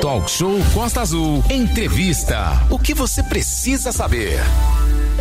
Talk Show Costa Azul. Entrevista. O que você precisa saber?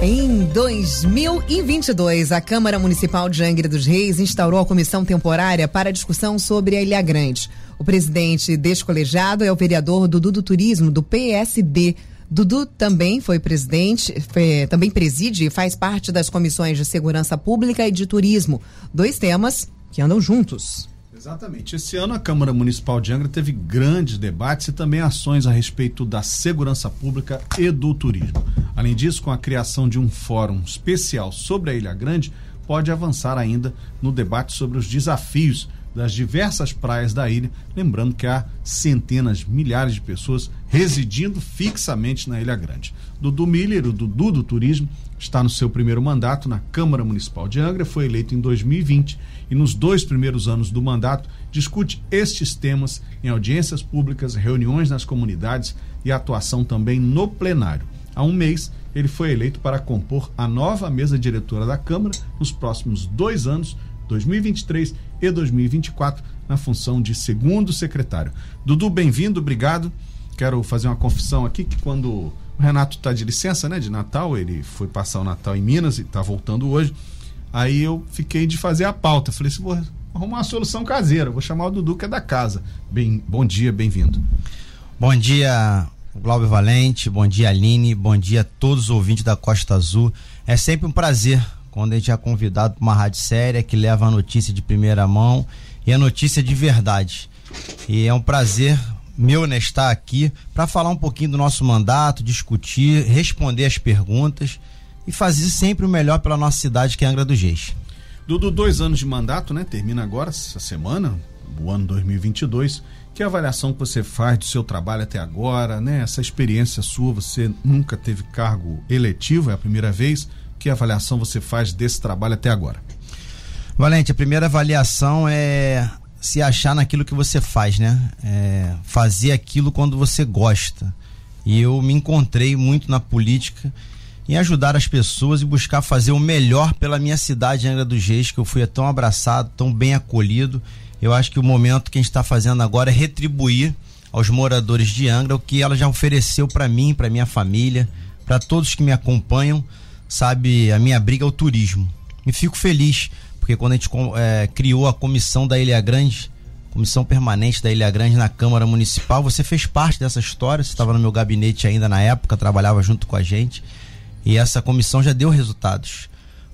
Em 2022, a Câmara Municipal de Angra dos Reis instaurou a comissão temporária para discussão sobre a Ilha Grande. O presidente descolegiado é o vereador Dudu do Turismo, do PSD. Dudu também foi presidente, foi, também preside e faz parte das comissões de segurança pública e de turismo. Dois temas que andam juntos. Exatamente. Esse ano a Câmara Municipal de Angra teve grandes debates e também ações a respeito da segurança pública e do turismo. Além disso, com a criação de um fórum especial sobre a Ilha Grande, pode avançar ainda no debate sobre os desafios das diversas praias da ilha, lembrando que há centenas, milhares de pessoas residindo fixamente na Ilha Grande. Dudu Miller, o Dudu do Turismo, está no seu primeiro mandato na Câmara Municipal de Angra, foi eleito em 2020 e nos dois primeiros anos do mandato discute estes temas em audiências públicas, reuniões nas comunidades e atuação também no plenário. Há um mês, ele foi eleito para compor a nova mesa diretora da Câmara nos próximos dois anos, 2023 e 2024, na função de segundo secretário. Dudu, bem-vindo, obrigado. Quero fazer uma confissão aqui que quando o Renato está de licença, né, de Natal, ele foi passar o Natal em Minas e está voltando hoje. Aí eu fiquei de fazer a pauta. Falei assim, vou arrumar uma solução caseira, vou chamar o Dudu que é da casa. Bem, bom dia, bem-vindo. Bom dia, Glauber Valente, bom dia, Aline, bom dia a todos os ouvintes da Costa Azul. É sempre um prazer quando a gente é convidado para uma rádio séria que leva a notícia de primeira mão e a notícia de verdade. E é um prazer meu né, estar aqui para falar um pouquinho do nosso mandato, discutir, responder as perguntas e fazer sempre o melhor pela nossa cidade, que é Angra dos Reis. Dudu, dois anos de mandato, né? Termina agora, essa semana, o ano 2022. Que avaliação que você faz do seu trabalho até agora, né? Essa experiência sua, você nunca teve cargo eletivo, é a primeira vez. Que avaliação você faz desse trabalho até agora? Valente, a primeira avaliação é se achar naquilo que você faz, né? É fazer aquilo quando você gosta. E eu me encontrei muito na política em ajudar as pessoas e buscar fazer o melhor pela minha cidade, Angra dos Reis, que eu fui tão abraçado, tão bem acolhido. Eu acho que o momento que a gente está fazendo agora é retribuir aos moradores de Angra o que ela já ofereceu para mim, para minha família, para todos que me acompanham. Sabe, a minha briga é o turismo. E fico feliz, porque quando a gente é, criou a comissão da Ilha Grande, comissão permanente da Ilha Grande na Câmara Municipal, você fez parte dessa história, você estava no meu gabinete ainda na época, trabalhava junto com a gente. E essa comissão já deu resultados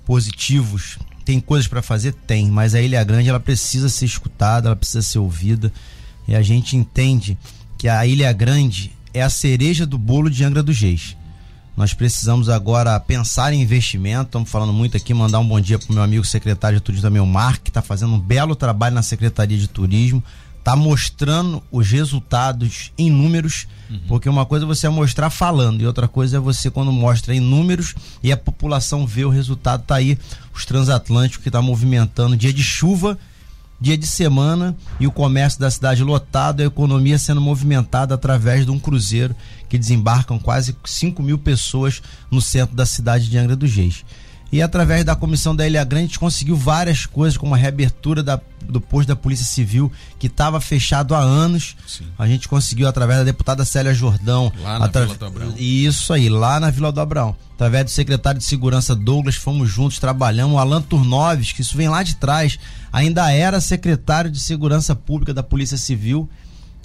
positivos. Tem coisas para fazer? Tem, mas a Ilha Grande ela precisa ser escutada, ela precisa ser ouvida. E a gente entende que a Ilha Grande é a cereja do bolo de Angra dos Reis. Nós precisamos agora pensar em investimento. Estamos falando muito aqui, mandar um bom dia para o meu amigo secretário de turismo também, o Mark, que está fazendo um belo trabalho na Secretaria de Turismo tá mostrando os resultados em números, uhum. porque uma coisa é você mostrar falando e outra coisa é você quando mostra em números e a população vê o resultado, tá aí os transatlânticos que tá movimentando dia de chuva, dia de semana e o comércio da cidade lotado, a economia sendo movimentada através de um cruzeiro que desembarcam quase 5 mil pessoas no centro da cidade de Angra dos Reis. E através da comissão da Ilha Grande, a gente conseguiu várias coisas, como a reabertura da, do posto da Polícia Civil, que estava fechado há anos. Sim. A gente conseguiu, através da deputada Célia Jordão. Lá na. Vila do Abrão. Isso aí, lá na Vila do Abrão. Através do secretário de Segurança Douglas, fomos juntos, trabalhamos. O Alan Turnoves, que isso vem lá de trás, ainda era secretário de Segurança Pública da Polícia Civil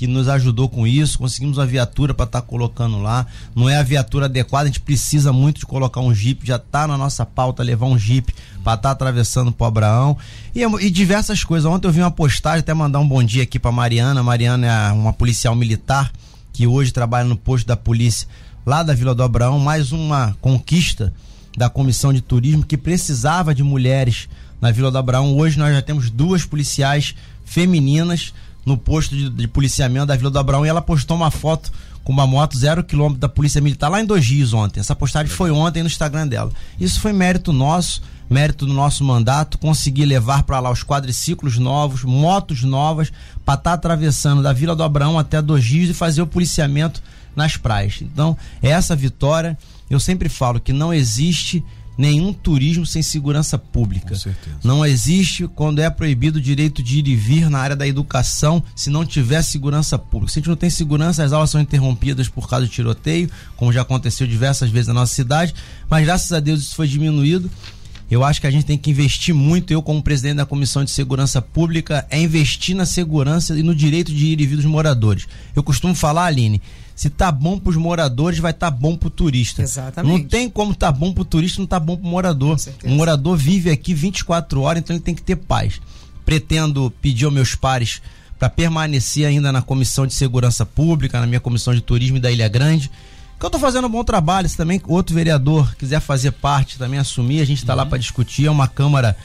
que nos ajudou com isso, conseguimos a viatura para estar tá colocando lá. Não é a viatura adequada, a gente precisa muito de colocar um Jeep, já está na nossa pauta levar um Jeep para estar tá atravessando o Abraão. E, e, diversas coisas. Ontem eu vi uma postagem, até mandar um bom dia aqui para Mariana. Mariana é uma policial militar que hoje trabalha no posto da polícia lá da Vila do Abraão, mais uma conquista da comissão de turismo que precisava de mulheres na Vila do Abraão. Hoje nós já temos duas policiais femininas no posto de, de, policiamento da Vila do Abraão e ela postou uma foto com uma moto zero quilômetro da Polícia Militar lá em Dois Rios ontem. Essa postagem foi ontem no Instagram dela. Isso foi mérito nosso, mérito do nosso mandato, conseguir levar para lá os quadriciclos novos, motos novas, para estar tá atravessando da Vila do Abraão até Dois Rios e fazer o policiamento nas praias. Então, essa vitória, eu sempre falo que não existe nenhum turismo sem segurança pública. Não existe quando é proibido o direito de ir e vir na área da educação se não tiver segurança pública. Se a gente não tem segurança, as aulas são interrompidas por causa de tiroteio, como já aconteceu diversas vezes na nossa cidade, mas graças a Deus isso foi diminuído. Eu acho que a gente tem que investir muito, eu como presidente da Comissão de Segurança Pública, é investir na segurança e no direito de ir e vir dos moradores. Eu costumo falar, Aline, se tá bom para os moradores, vai estar tá bom para o turista. Exatamente. Não tem como tá bom para o turista, não tá bom para o morador. O morador vive aqui 24 horas, então ele tem que ter paz. Pretendo pedir aos meus pares para permanecer ainda na Comissão de Segurança Pública, na minha Comissão de Turismo da Ilha Grande que eu estou fazendo um bom trabalho. Se também outro vereador quiser fazer parte, também assumir, a gente está uhum. lá para discutir. É uma Câmara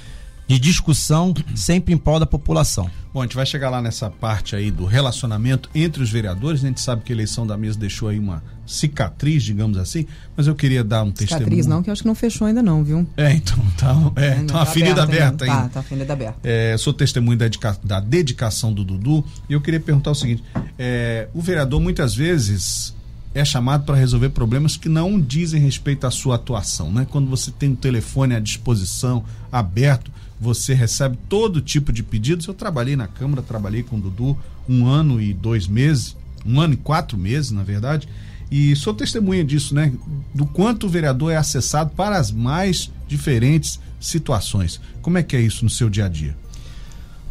de discussão, sempre em prol da população. Bom, a gente vai chegar lá nessa parte aí do relacionamento entre os vereadores. A gente sabe que a eleição da mesa deixou aí uma cicatriz, digamos assim, mas eu queria dar um cicatriz testemunho. Cicatriz não, que eu acho que não fechou ainda não, viu? É, então tá, é, é tá uma ferida aberta ainda. Tá, tá ferida aberta. É, sou testemunho da, dedica, da, dedicação do Dudu e eu queria perguntar o seguinte, é, o vereador muitas vezes é chamado para resolver problemas que não dizem respeito à sua atuação, né? Quando você tem o telefone à disposição, aberto, você recebe todo tipo de pedidos. Eu trabalhei na Câmara, trabalhei com o Dudu um ano e dois meses, um ano e quatro meses, na verdade, e sou testemunha disso, né? Do quanto o vereador é acessado para as mais diferentes situações. Como é que é isso no seu dia a dia?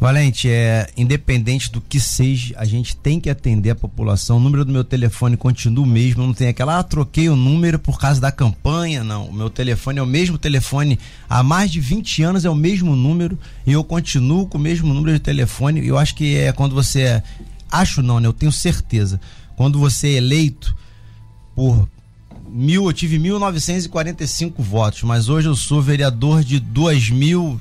Valente, é independente do que seja, a gente tem que atender a população. O número do meu telefone continua o mesmo, não tem aquela, ah, troquei o número por causa da campanha, não. O meu telefone é o mesmo telefone há mais de 20 anos, é o mesmo número e eu continuo com o mesmo número de telefone. Eu acho que é quando você é, acho não, né? Eu tenho certeza. Quando você é eleito por mil, eu tive 1945 votos, mas hoje eu sou vereador de 2000 mil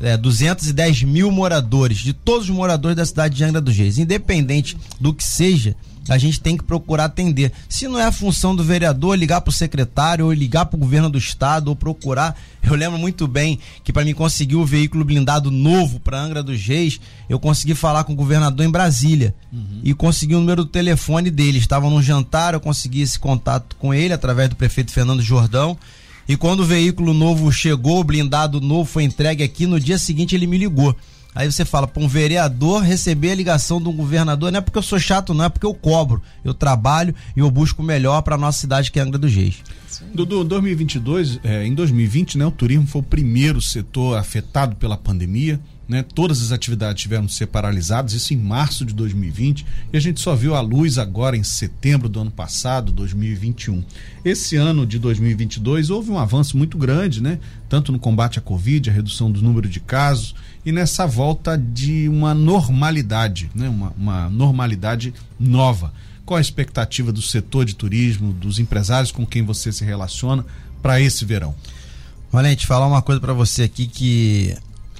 é, 210 mil moradores, de todos os moradores da cidade de Angra dos Reis. Independente do que seja, a gente tem que procurar atender. Se não é a função do vereador ligar para o secretário, ou ligar para o governo do estado, ou procurar. Eu lembro muito bem que para mim conseguir o veículo blindado novo para Angra dos Reis, eu consegui falar com o governador em Brasília uhum. e consegui o número do telefone dele. Estavam num jantar, eu consegui esse contato com ele através do prefeito Fernando Jordão. E quando o veículo novo chegou, o blindado novo foi entregue aqui, no dia seguinte ele me ligou. Aí você fala, para um vereador receber a ligação de um governador, não é porque eu sou chato, não é porque eu cobro. Eu trabalho e eu busco o melhor para nossa cidade que é Angra dos Reis. Dudu, 2022, é, em 2020, né, o turismo foi o primeiro setor afetado pela pandemia. Né? Todas as atividades tiveram que ser paralisadas, isso em março de 2020, e a gente só viu a luz agora em setembro do ano passado, 2021. Esse ano de 2022 houve um avanço muito grande, né? Tanto no combate à Covid, a redução do número de casos e nessa volta de uma normalidade, né? Uma, uma normalidade nova. Qual a expectativa do setor de turismo, dos empresários com quem você se relaciona para esse verão? Valente, falar uma coisa para você aqui que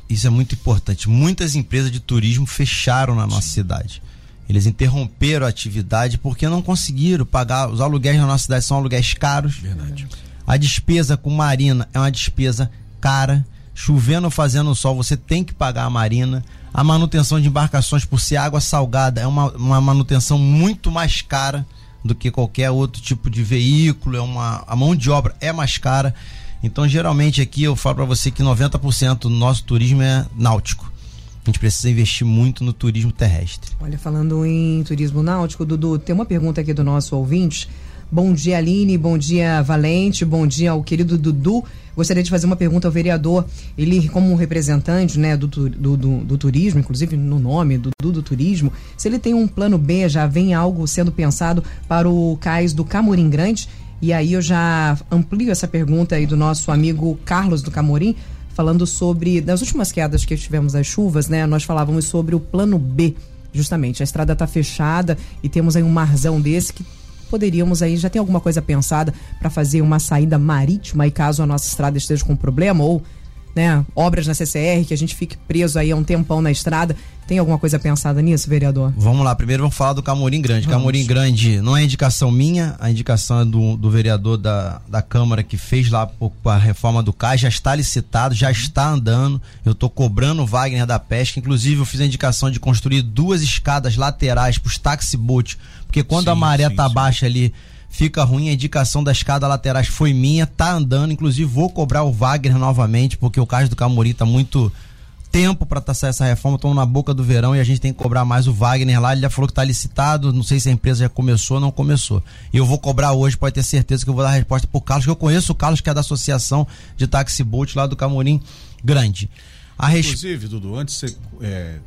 isso é muito importante. Muitas empresas de turismo fecharam na nossa cidade. Eles interromperam a atividade porque não conseguiram pagar. Os aluguéis na nossa cidade são aluguéis caros. Verdade. A despesa com marina é uma despesa cara. Chovendo ou fazendo sol, você tem que pagar a marina. A manutenção de embarcações por ser água salgada é uma, uma manutenção muito mais cara do que qualquer outro tipo de veículo. É uma, a mão de obra é mais cara. Então, geralmente aqui eu falo para você que 90% do nosso turismo é náutico. A gente precisa investir muito no turismo terrestre. Olha, falando em turismo náutico, Dudu, tem uma pergunta aqui do nosso ouvinte. Bom dia, Aline. Bom dia, Valente. Bom dia ao querido Dudu. Gostaria de fazer uma pergunta ao vereador. Ele, como representante né, do, do, do, do turismo, inclusive no nome, Dudu do Turismo, se ele tem um plano B, já vem algo sendo pensado para o cais do Camorim Grande e aí eu já amplio essa pergunta aí do nosso amigo Carlos do Camorim, falando sobre das últimas quedas que tivemos das chuvas, né? Nós falávamos sobre o plano B, justamente. A estrada está fechada e temos aí um marzão desse que poderíamos aí já tem alguma coisa pensada para fazer uma saída marítima e caso a nossa estrada esteja com problema ou né, obras na CCR, que a gente fique preso aí há um tempão na estrada. Tem alguma coisa pensada nisso, vereador? Vamos lá, primeiro vamos falar do Camorim Grande. Vamos. Camorim Grande não é indicação minha, a indicação é do, do vereador da, da Câmara que fez lá a reforma do CAI, já está licitado, já está andando. Eu estou cobrando o Wagner da Pesca. Inclusive, eu fiz a indicação de construir duas escadas laterais para os taxi boat, porque quando sim, a maré tá sim. baixa ali fica ruim. A indicação da escada laterais foi minha, tá andando. Inclusive, vou cobrar o Wagner novamente, porque o caso do Camuri tá muito tempo para taçar essa reforma, estamos na boca do verão e a gente tem que cobrar mais o Wagner lá. Ele já falou que está licitado, não sei se a empresa já começou ou não começou. E eu vou cobrar hoje, pode ter certeza que eu vou dar a resposta pro Carlos, que eu conheço o Carlos, que é da Associação de Taxi Boat lá do Camorim Grande. A Inclusive, Dudu, antes você é,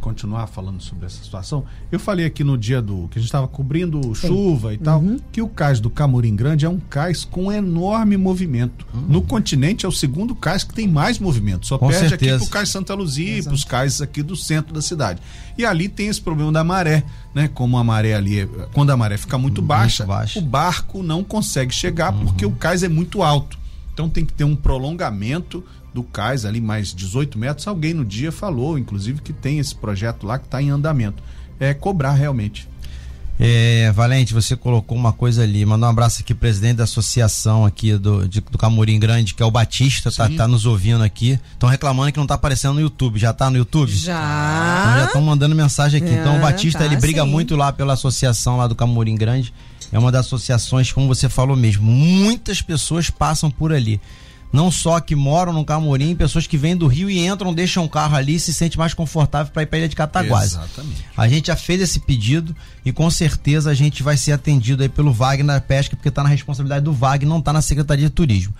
continuar falando sobre essa situação, eu falei aqui no dia do que a gente estava cobrindo chuva Sim. e tal, uhum. que o cais do Camorim Grande é um cais com enorme movimento. Uhum. No continente é o segundo cais que tem mais movimento. Só com perde certeza. aqui pro cais Santa Luzia e pros cais aqui do centro da cidade. E ali tem esse problema da maré, né? Como a maré ali, é, quando a maré fica muito, muito baixa, baixa, o barco não consegue chegar uhum. porque o cais é muito alto. Então tem que ter um prolongamento do cais ali mais 18 metros, alguém no dia falou, inclusive, que tem esse projeto lá que está em andamento. É cobrar realmente. É, Valente, você colocou uma coisa ali. Mandar um abraço aqui, presidente da associação aqui do, de, do Camorim Grande, que é o Batista, tá, tá, nos ouvindo aqui. Estão reclamando que não tá aparecendo no YouTube. Já tá no YouTube? Já. Então já estão mandando mensagem aqui. É, então o Batista, tá, ele briga sim. muito lá pela associação lá do Camorim Grande. É uma das associações, como você falou mesmo, muitas pessoas passam por ali não só que moram no Camorim, pessoas que vêm do Rio e entram, deixam o carro ali e se sente mais confortável para ir para a ilha de Cataguases. Exatamente. A gente já fez esse pedido e com certeza a gente vai ser atendido aí pelo Wagner Pesca, porque está na responsabilidade do Wagner, não está na Secretaria de Turismo.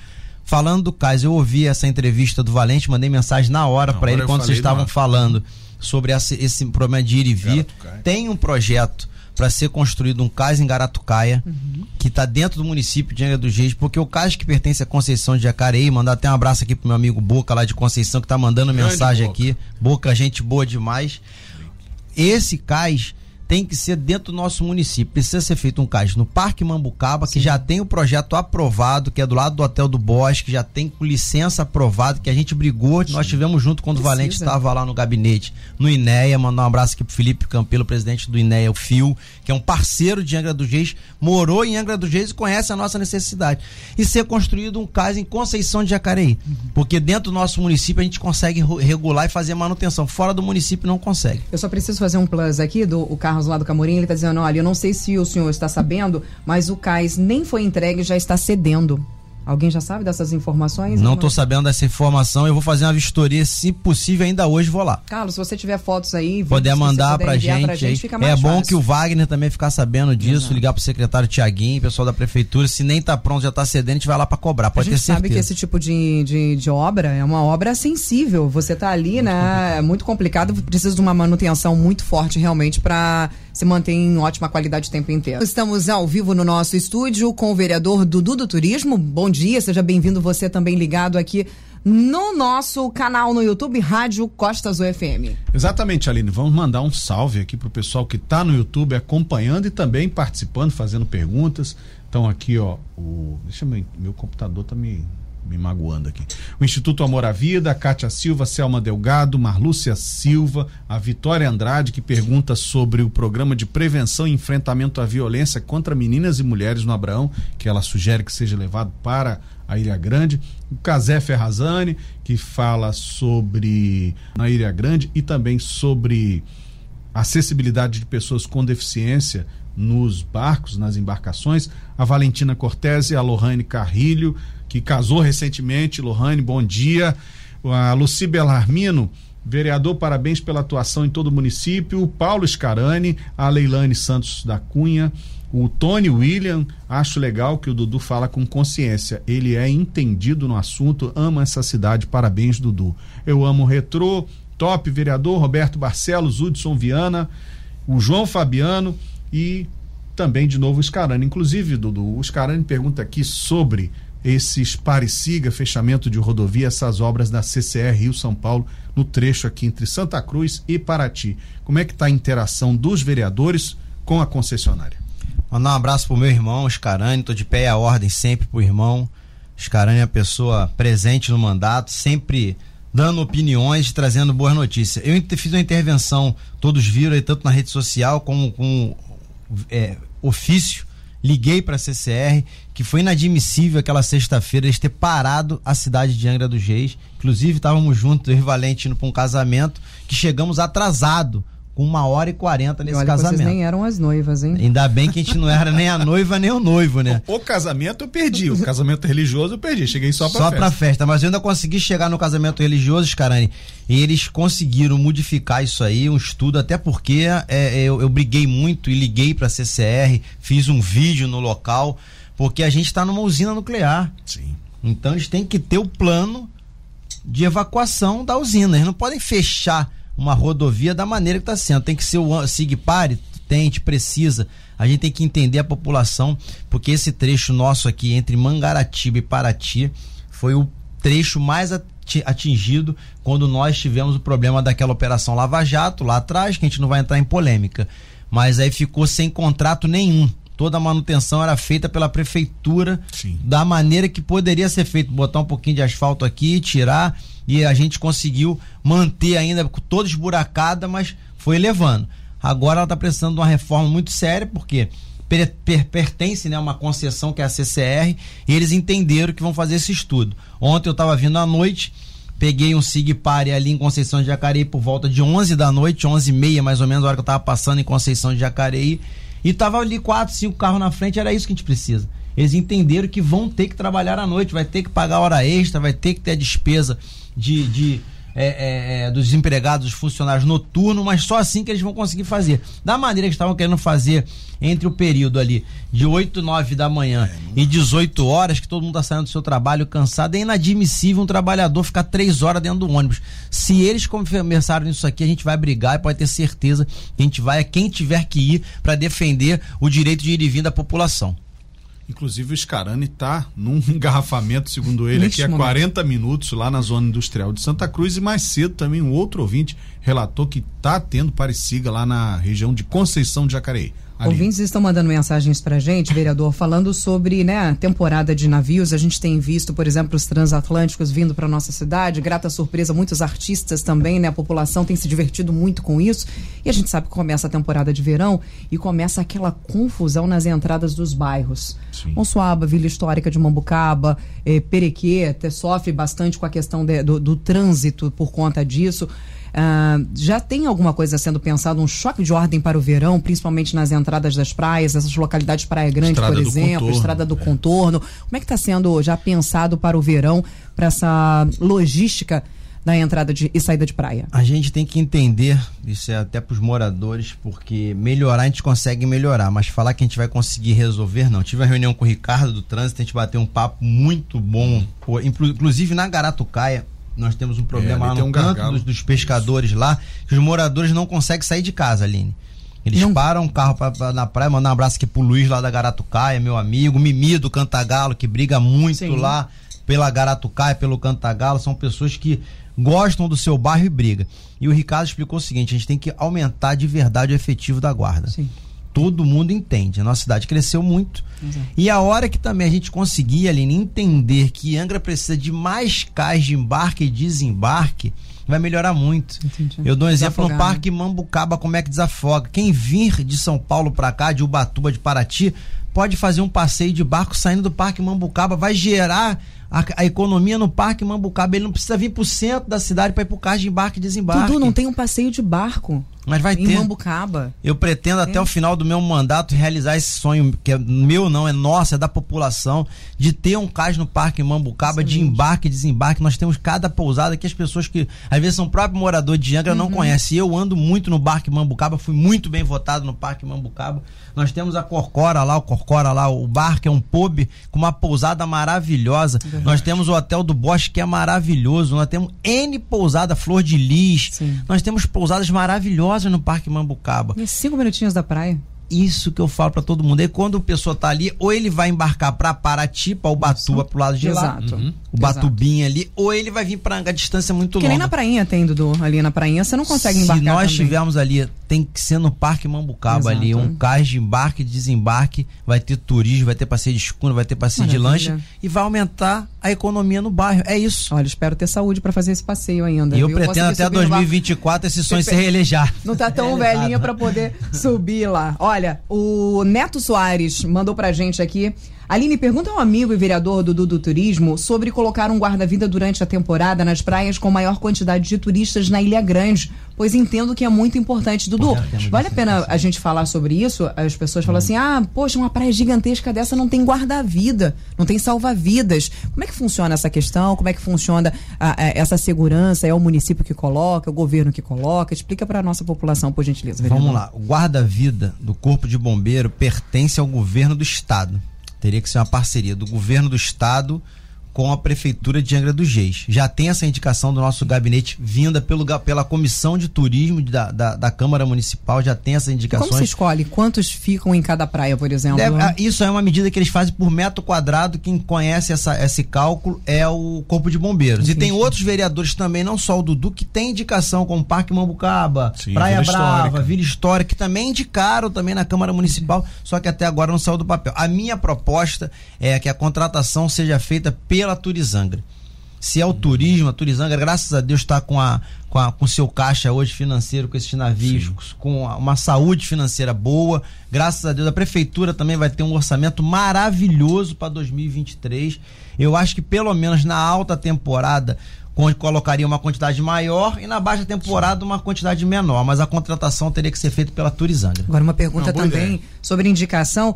Falando do caso, eu ouvi essa entrevista do Valente, mandei mensagem na hora para ele quando vocês estavam falando sobre esse, esse problema de ir e vir. Tem um projeto para ser construído um cais em Garatucaia, uhum. que está dentro do município de Angra dos Reis, porque o cais que pertence à Conceição de Jacareí, mandar até um abraço aqui pro meu amigo Boca lá de Conceição, que está mandando Grande mensagem Boca. aqui. Boca, gente boa demais. Esse cais tem que ser dentro do nosso município. Precisa ser feito um cais no Parque Mambucaba, Sim. que já tem o projeto aprovado, que é do lado do Hotel do Bosque, já tem com licença aprovado, que a gente brigou, Sim. nós tivemos junto quando Precisa. o Valente estava lá no gabinete, no INEA, mandar um abraço aqui pro Felipe Campelo, presidente do INEA, o Fio, que é um parceiro de Angra dos Reis, morou em Angra dos Reis e conhece a nossa necessidade. E ser construído um cais em Conceição de Jacareí, uhum. porque dentro do nosso município a gente consegue regular e fazer manutenção, fora do município não consegue. Eu só preciso fazer um plus aqui do o carro Carlos lá do Camorim, ele está dizendo, olha, eu não sei se o senhor está sabendo, mas o cais nem foi entregue e já está cedendo. Alguém já sabe dessas informações? Não estou sabendo dessa informação. Eu vou fazer uma vistoria, se possível, ainda hoje vou lá. Carlos, se você tiver fotos aí, poder mandar para gente, pra gente É bom que o Wagner também ficar sabendo disso, Exato. ligar pro secretário Tiaguinho, pessoal da prefeitura. Se nem tá pronto, já tá cedendo, a gente vai lá para cobrar. Pode a gente ter certeza. sabe que esse tipo de, de, de, obra é uma obra sensível. Você tá ali, muito né? Complicado. É muito complicado, precisa de uma manutenção muito forte realmente para se manter em ótima qualidade o tempo inteiro. Estamos ao vivo no nosso estúdio com o vereador Dudu do Turismo. Bom dia dia, seja bem-vindo você também ligado aqui no nosso canal no YouTube, Rádio Costas UFM. Exatamente, Aline. Vamos mandar um salve aqui pro pessoal que está no YouTube acompanhando e também participando, fazendo perguntas. Então aqui, ó, o deixa eu, meu computador tá me me magoando aqui. O Instituto Amor à Vida, a Kátia Silva, Selma Delgado, Marlúcia Silva, a Vitória Andrade, que pergunta sobre o programa de prevenção e enfrentamento à violência contra meninas e mulheres no Abraão, que ela sugere que seja levado para a Ilha Grande. O Casé Ferrazani, que fala sobre na Ilha Grande e também sobre acessibilidade de pessoas com deficiência nos barcos, nas embarcações. A Valentina Cortese, a Lohane Carrilho, que casou recentemente. Lohane, bom dia. A Luci Belarmino, vereador, parabéns pela atuação em todo o município. O Paulo Scarani, a Leilane Santos da Cunha, o Tony William, acho legal que o Dudu fala com consciência. Ele é entendido no assunto, ama essa cidade. Parabéns, Dudu. Eu amo o retrô, top vereador Roberto Barcelos, Hudson Viana, o João Fabiano e também de novo o Scarani. Inclusive, Dudu, o Scarani pergunta aqui sobre esses pare-siga, fechamento de rodovia, essas obras da CCR Rio-São Paulo, no trecho aqui entre Santa Cruz e Paraty. Como é que está a interação dos vereadores com a concessionária? Mandar um abraço pro meu irmão, Scarani, tô de pé e a ordem sempre pro irmão. Scarani é a pessoa presente no mandato, sempre dando opiniões, trazendo boas notícias. Eu fiz uma intervenção, todos viram aí, tanto na rede social como com é, ofício liguei para a CCR, que foi inadmissível aquela sexta-feira eles ter parado a cidade de Angra dos Reis. Inclusive, estávamos juntos, eu e Valente, indo para um casamento, que chegamos atrasado com uma hora e quarenta nesse olha, casamento. Vocês nem eram as noivas, hein? Ainda bem que a gente não era nem a noiva nem o noivo, né? O, o casamento eu perdi, o casamento religioso eu perdi, cheguei só pra só festa. Só pra festa, mas eu ainda consegui chegar no casamento religioso, Scarani, e eles conseguiram modificar isso aí, um estudo, até porque é, eu, eu briguei muito e liguei pra CCR, fiz um vídeo no local, porque a gente está numa usina nuclear. Sim. Então eles têm que ter o plano de evacuação da usina. Eles não podem fechar uma rodovia da maneira que está sendo. Tem que ser o SIGPARE, tem, a gente precisa. A gente tem que entender a população, porque esse trecho nosso aqui entre Mangaratiba e Paraty foi o trecho mais atingido quando nós tivemos o problema daquela operação Lava Jato lá atrás, que a gente não vai entrar em polêmica. Mas aí ficou sem contrato nenhum toda a manutenção era feita pela prefeitura Sim. da maneira que poderia ser feito, botar um pouquinho de asfalto aqui, tirar e a gente conseguiu manter ainda toda esburacada, mas foi levando. Agora ela está precisando de uma reforma muito séria, porque per, per, pertence né, a uma concessão que é a CCR, e eles entenderam que vão fazer esse estudo. Ontem eu estava vindo à noite, peguei um Sigpare ali em Conceição de Jacareí por volta de 11 da noite, 11 e meia mais ou menos, a hora que eu estava passando em Conceição de Jacareí, e tava ali quatro, cinco carros na frente, era isso que a gente precisa. Eles entenderam que vão ter que trabalhar à noite, vai ter que pagar hora extra, vai ter que ter a despesa de, de é, é, é, dos empregados, dos funcionários noturnos, mas só assim que eles vão conseguir fazer. Da maneira que estavam querendo fazer entre o período ali de 8, 9 da manhã e 18 horas, que todo mundo está saindo do seu trabalho cansado, é inadmissível um trabalhador ficar três horas dentro do ônibus. Se eles começaram isso aqui, a gente vai brigar e pode ter certeza que a gente vai a quem tiver que ir para defender o direito de ir e vir da população. Inclusive o Scarani está num engarrafamento, segundo ele, aqui há 40 minutos lá na zona industrial de Santa Cruz e mais cedo também um outro ouvinte relatou que está tendo parecida lá na região de Conceição de Jacareí. Ali. Ouvintes estão mandando mensagens para gente, vereador, falando sobre né, a temporada de navios. A gente tem visto, por exemplo, os transatlânticos vindo para nossa cidade. Grata surpresa, muitos artistas também, né? A população tem se divertido muito com isso. E a gente sabe que começa a temporada de verão e começa aquela confusão nas entradas dos bairros. Monsuaba, Vila Histórica de Mambucaba, eh, Perequê, sofre bastante com a questão de, do, do trânsito por conta disso. Uh, já tem alguma coisa sendo pensada, um choque de ordem para o verão, principalmente nas entradas das praias, essas localidades Praia Grande, Estrada por exemplo, contorno, Estrada do é. Contorno. Como é que está sendo já pensado para o verão, para essa logística da entrada de, e saída de praia? A gente tem que entender, isso é até para os moradores, porque melhorar a gente consegue melhorar, mas falar que a gente vai conseguir resolver, não. tive uma reunião com o Ricardo do Trânsito, a gente bateu um papo muito bom, inclusive na Garatucaia nós temos um problema é, lá no um canto dos, dos, pescadores Isso. lá, que os moradores não conseguem sair de casa, Aline. Eles não. param o carro pra, pra, na praia, mandar um abraço aqui pro Luiz lá da Garatucaia, meu amigo, Mimi do Cantagalo, que briga muito Sim. lá pela Garatucaia, pelo Cantagalo, são pessoas que gostam do seu bairro e briga. E o Ricardo explicou o seguinte, a gente tem que aumentar de verdade o efetivo da guarda. Sim todo mundo entende. A nossa cidade cresceu muito. Exato. E a hora que também a gente conseguir, ali entender que Angra precisa de mais cais de embarque e desembarque, vai melhorar muito. Entendi. Eu dou um exemplo Desafogar, no Parque Mambucaba, como é que desafoga. Quem vir de São Paulo para cá, de Ubatuba, de Paraty, pode fazer um passeio de barco saindo do Parque Mambucaba, vai gerar a, a, economia no Parque Mambucaba. Ele não precisa vir pro centro da cidade para ir pro carro de embarque e desembarque. Tudo não tem um passeio de barco. Mas vai em ter. Mambucaba. Eu pretendo até é. o final do meu mandato realizar esse sonho, que é meu não, é nosso, é da população, de ter um cais no Parque Mambucaba Excelente. de embarque e desembarque. Nós temos cada pousada que as pessoas que às vezes são próprios moradores de Angra uhum. não conhecem. Eu ando muito no Parque Mambucaba, fui muito bem votado no Parque Mambucaba. Nós temos a Corcora lá, o Corcora lá, o bar que é um pub com uma pousada maravilhosa. Uhum. Nós temos o Hotel do Bosque que é maravilhoso. Nós temos N pousada, Flor de Lis. Sim. Nós temos pousadas maravilhosas no Parque Mambucaba. E cinco minutinhos da praia isso que eu falo para todo mundo. E quando o pessoa tá ali, ou ele vai embarcar para Paraty, para Ubatuba, pro lado de Exato. lá, uhum. o Batubinha ali, ou ele vai vir para a distância muito Porque longa. nem na prainha tem, Dudu, ali na prainha, você não consegue embarcar Se nós também. estivermos ali, tem que ser no Parque Mambucaba Exato. ali, um cais de embarque e desembarque, vai ter turismo, vai ter passeio de escuna, vai ter passeio Maravilha. de lanche e vai aumentar a economia no bairro. É isso. Olha, espero ter saúde para fazer esse passeio ainda. E eu pretendo até 2024 esse sonho se reelejar. Não tá tão velhinha para poder subir lá. Olha, o o Neto Soares mandou pra gente aqui Aline, pergunta ao amigo e vereador Dudu do Turismo sobre colocar um guarda-vida durante a temporada nas praias com maior quantidade de turistas na Ilha Grande, pois entendo que é muito importante. Dudu, vale a pena a gente falar sobre isso? As pessoas falam assim: ah, poxa, uma praia gigantesca dessa não tem guarda-vida, não tem salva-vidas. Como é que funciona essa questão? Como é que funciona a, a, essa segurança? É o município que coloca, é o governo que coloca? Explica para a nossa população, por gentileza. Vereador. Vamos lá. O guarda-vida do Corpo de Bombeiro pertence ao governo do Estado. Teria que ser uma parceria do governo do Estado com a Prefeitura de Angra dos Reis. Já tem essa indicação do nosso gabinete vinda pelo, pela Comissão de Turismo da, da, da Câmara Municipal, já tem essas indicações. Como se escolhe? Quantos ficam em cada praia, por exemplo? Deve, ah, isso é uma medida que eles fazem por metro quadrado. Quem conhece essa, esse cálculo é o Corpo de Bombeiros. Entendi. E tem outros vereadores também, não só o Dudu, que tem indicação, como Parque Mambucaba, Sim, Praia Vila Brava, Histórica. Vila Histórica, que também indicaram também na Câmara Municipal, só que até agora não saiu do papel. A minha proposta é que a contratação seja feita pela pela Turizangra. Se é o turismo, a Turizangra, graças a Deus, está com a, com a com seu caixa hoje financeiro, com esses navios, Sim. com uma saúde financeira boa. Graças a Deus, a prefeitura também vai ter um orçamento maravilhoso para 2023. Eu acho que pelo menos na alta temporada colocaria uma quantidade maior e na baixa temporada uma quantidade menor, mas a contratação teria que ser feita pela Turizangra. Agora uma pergunta também ideia. sobre indicação.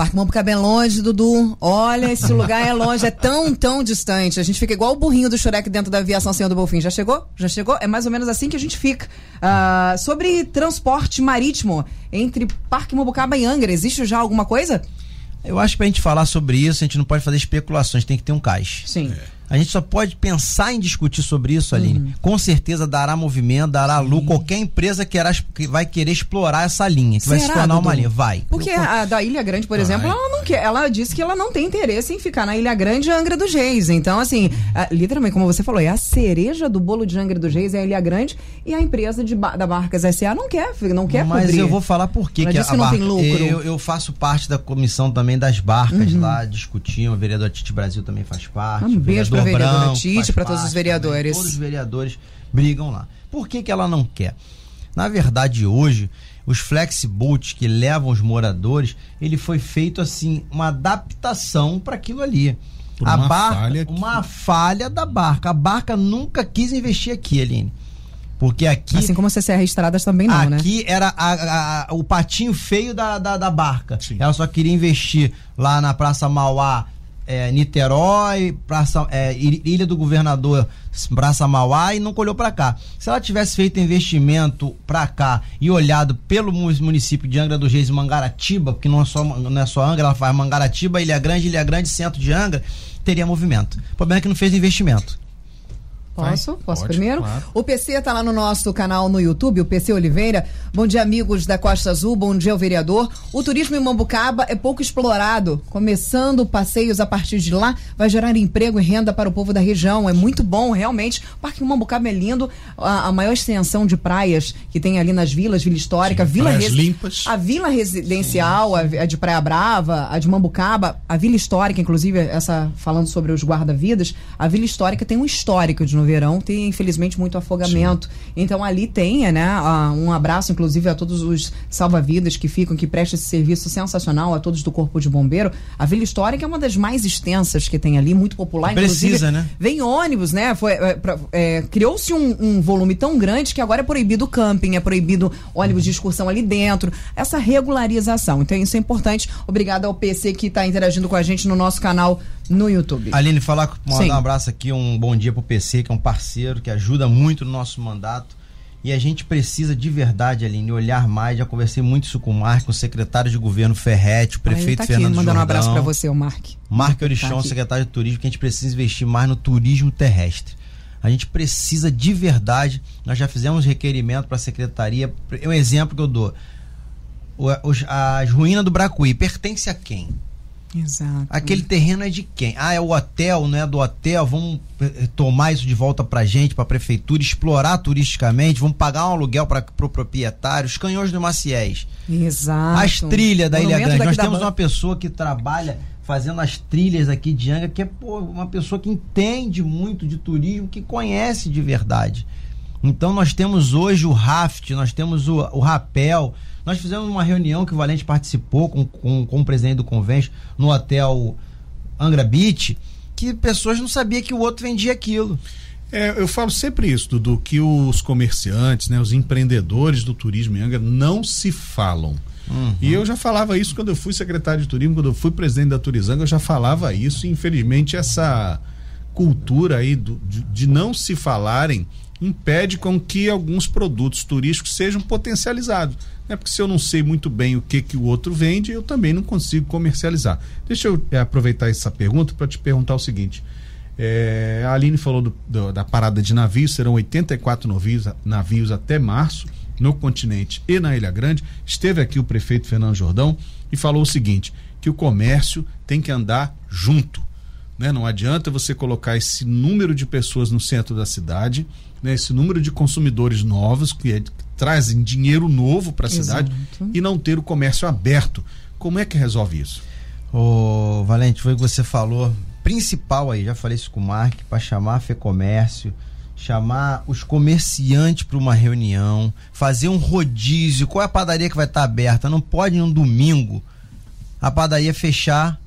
Parque Mambucaba é longe, Dudu. Olha, esse lugar é longe, é tão, tão distante. A gente fica igual o burrinho do Shurek dentro da aviação Senhor do Bolfim. Já chegou? Já chegou? É mais ou menos assim que a gente fica. Uh, sobre transporte marítimo entre Parque Mambucaba e Angra, existe já alguma coisa? Eu acho que pra gente falar sobre isso, a gente não pode fazer especulações, tem que ter um caixa. Sim. É. A gente só pode pensar em discutir sobre isso, Aline. Uhum. Com certeza dará movimento, dará lucro. Qualquer empresa que, que vai querer explorar essa linha, que Será, vai se tornar Dudu? uma linha. Vai. Porque Eu, a da Ilha Grande, por vai. exemplo, ela não quer. Ela disse que ela não tem interesse em ficar na Ilha Grande e Angra dos Reis. Então, assim, a, literalmente, como você falou, é a cereja do bolo de Angra dos Reis, é a Ilha Grande, e a empresa de, da Barcas SA não quer, não quer Mas cobrir. eu vou falar por que, que, a, que não tem lucro. Eu, eu, faço parte da comissão também das barcas uhum. lá, discutindo. O vereador Tite Brasil também faz parte. Um beijo para vereadora Tite para todos os vereadores. Também, todos os vereadores brigam lá. Por que, que ela não quer? Na verdade, hoje, os flexboats que levam os moradores, ele foi feito assim, uma adaptação para aquilo ali. Por a uma barca, falha que... uma falha da barca. A barca nunca quis investir aqui, Aline. Porque aqui. Assim como as CCR Estradas também não, aqui né? Aqui era a, a, o patinho feio da, da, da barca. Sim. Ela só queria investir lá na Praça Mauá é, Niterói, Praça, é, Ilha do Governador, Praça Mauá e não colhou para cá. Se ela tivesse feito investimento para cá e olhado pelo município de Angra dos Reis e Mangaratiba, porque não é só, não é só Angra, ela faz Mangaratiba, Ilha Grande, Ilha Grande, centro de Angra, teria movimento. O problema é que não fez investimento. Posso? Posso Pode, primeiro? Claro. O PC está lá no nosso canal no YouTube, o PC Oliveira. Bom dia, amigos da Costa Azul. Bom dia, o vereador. O turismo em Mambucaba é pouco explorado. Começando passeios a partir de lá, vai gerar emprego e renda para o povo da região. É muito bom, realmente. O Parque Mambucaba é lindo. A, a maior extensão de praias que tem ali nas vilas, Vila Histórica, Sim, Vila Res... limpas. A Vila Residencial, a, a, de Praia Brava, a de Mambucaba, a Vila Histórica, inclusive, essa falando sobre os guarda-vidas, a Vila Histórica tem um histórico de no verão, tem infelizmente muito afogamento. Sim. Então ali tem, né, um abraço inclusive a todos os salva-vidas que ficam, que prestam esse serviço sensacional, a todos do Corpo de Bombeiro. A Vila Histórica é uma das mais extensas que tem ali, muito popular. Precisa, né? Vem ônibus, né? Foi, é, é, Criou-se um, um, volume tão grande que agora é proibido camping, é proibido ônibus de excursão ali dentro. Essa regularização. Então isso é importante. Obrigada ao PC que está interagindo com a gente no nosso canal no YouTube. Aline, falar, mandar Sim. um abraço aqui, um bom dia pro PC, que é um parceiro que ajuda muito no nosso mandato. E a gente precisa de verdade, Aline, olhar mais. Já conversei muito isso com o Mark, com o secretário de governo Ferretti, o prefeito ah, tá Fernando aqui, mandando Jordão. um abraço para você, o Mark. Mark Orichon, tá secretário de turismo, que a gente precisa investir mais no turismo terrestre. A gente precisa de verdade. Nós já fizemos requerimento para a secretaria. Um exemplo que eu dou: as ruínas do Bracuí pertence a quem? Exato. Aquele terreno é de quem? Ah, é o hotel, não é do hotel. Vamos eh, tomar isso de volta pra gente, pra prefeitura, explorar turisticamente, vamos pagar um aluguel para pro proprietário, os canhões do Maciés. Exato. As trilhas da Ilha Grande. Nós temos uma pessoa que trabalha fazendo as trilhas aqui de Anga, que é pô, uma pessoa que entende muito de turismo, que conhece de verdade. Então nós temos hoje o raft, nós temos o, o rapel, Nós fizemos uma reunião que o Valente participou com, com, com o presidente do convênio no hotel Angra Beach, que pessoas não sabiam que o outro vendia aquilo. É, eu falo sempre isso, Dudu, que os comerciantes, né, os empreendedores do turismo em Angra não se falam. Uhum. E eu já falava isso quando eu fui secretário de turismo, quando eu fui presidente da Turizanga, eu já falava isso. E infelizmente, essa cultura aí do, de, de não se falarem impede com que alguns produtos turísticos sejam potencializados. Né? Porque se eu não sei muito bem o que, que o outro vende, eu também não consigo comercializar. Deixa eu é, aproveitar essa pergunta para te perguntar o seguinte. É, a Aline falou do, do, da parada de navios, serão 84 navios, navios até março no continente e na Ilha Grande. Esteve aqui o prefeito Fernando Jordão e falou o seguinte: que o comércio tem que andar junto. Né? Não adianta você colocar esse número de pessoas no centro da cidade, né? esse número de consumidores novos que, é, que trazem dinheiro novo para a cidade e não ter o comércio aberto. Como é que resolve isso? Ô, Valente, foi o que você falou. Principal aí, já falei isso com o Mark, para chamar a FEComércio, chamar os comerciantes para uma reunião, fazer um rodízio. Qual é a padaria que vai estar tá aberta? Não pode um domingo a padaria fechar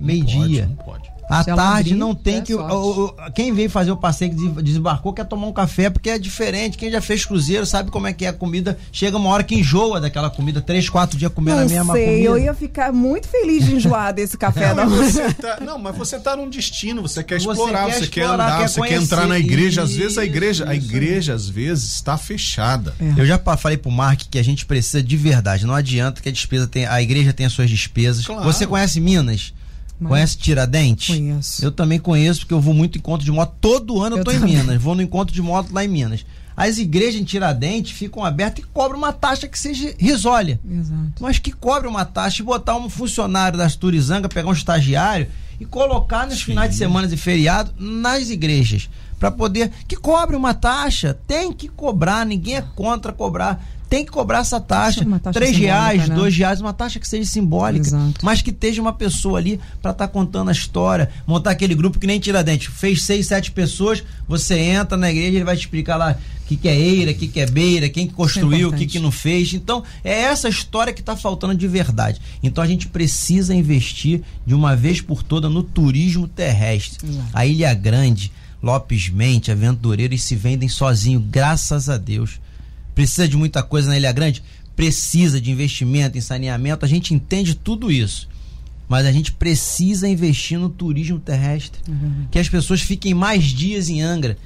meio-dia. Não pode. À tarde não tem é que. O, o, quem veio fazer o passeio que desembarcou quer tomar um café, porque é diferente. Quem já fez cruzeiro sabe como é que é a comida. Chega uma hora que enjoa daquela comida, três, quatro dias comendo não a mesma sei, comida. Eu ia ficar muito feliz de enjoar desse café não, mas tá, não, mas você tá num destino, você quer explorar, você quer, você quer andar, quer você quer entrar na igreja. Às vezes a igreja, a igreja às vezes está fechada. É. Eu já falei pro Mark que a gente precisa de verdade. Não adianta que a despesa tem, a igreja tenha suas despesas. Claro. Você conhece Minas? Mas... Conhece Tiradentes? Conheço. Eu também conheço, porque eu vou muito em encontro de moto. Todo ano eu, eu tô também. em Minas. Vou no encontro de moto lá em Minas. As igrejas em Tiradentes ficam abertas e cobram uma taxa que seja risória. Exato. Mas que cobre uma taxa e botar um funcionário das Turizanga, pegar um estagiário e colocar nos Sim. finais de semana e feriado nas igrejas. Para poder. Que cobre uma taxa. Tem que cobrar, ninguém é contra cobrar tem que cobrar essa taxa. três reais, né? dois reais, uma taxa que seja simbólica, Exato. mas que esteja uma pessoa ali para estar tá contando a história, montar aquele grupo que nem Tiradentes. Fez seis, sete pessoas, você entra na igreja, ele vai te explicar lá o que, que é eira, o que, que é beira, quem que construiu, o que, que não fez. Então, é essa história que está faltando de verdade. Então, a gente precisa investir de uma vez por toda no turismo terrestre. Exato. A Ilha Grande, Lopes Mente, Aventureiros se vendem sozinho, graças a Deus. Precisa de muita coisa na Ilha Grande? Precisa de investimento em saneamento, a gente entende tudo isso. Mas a gente precisa investir no turismo terrestre. Uhum. Que as pessoas fiquem mais dias em Angra.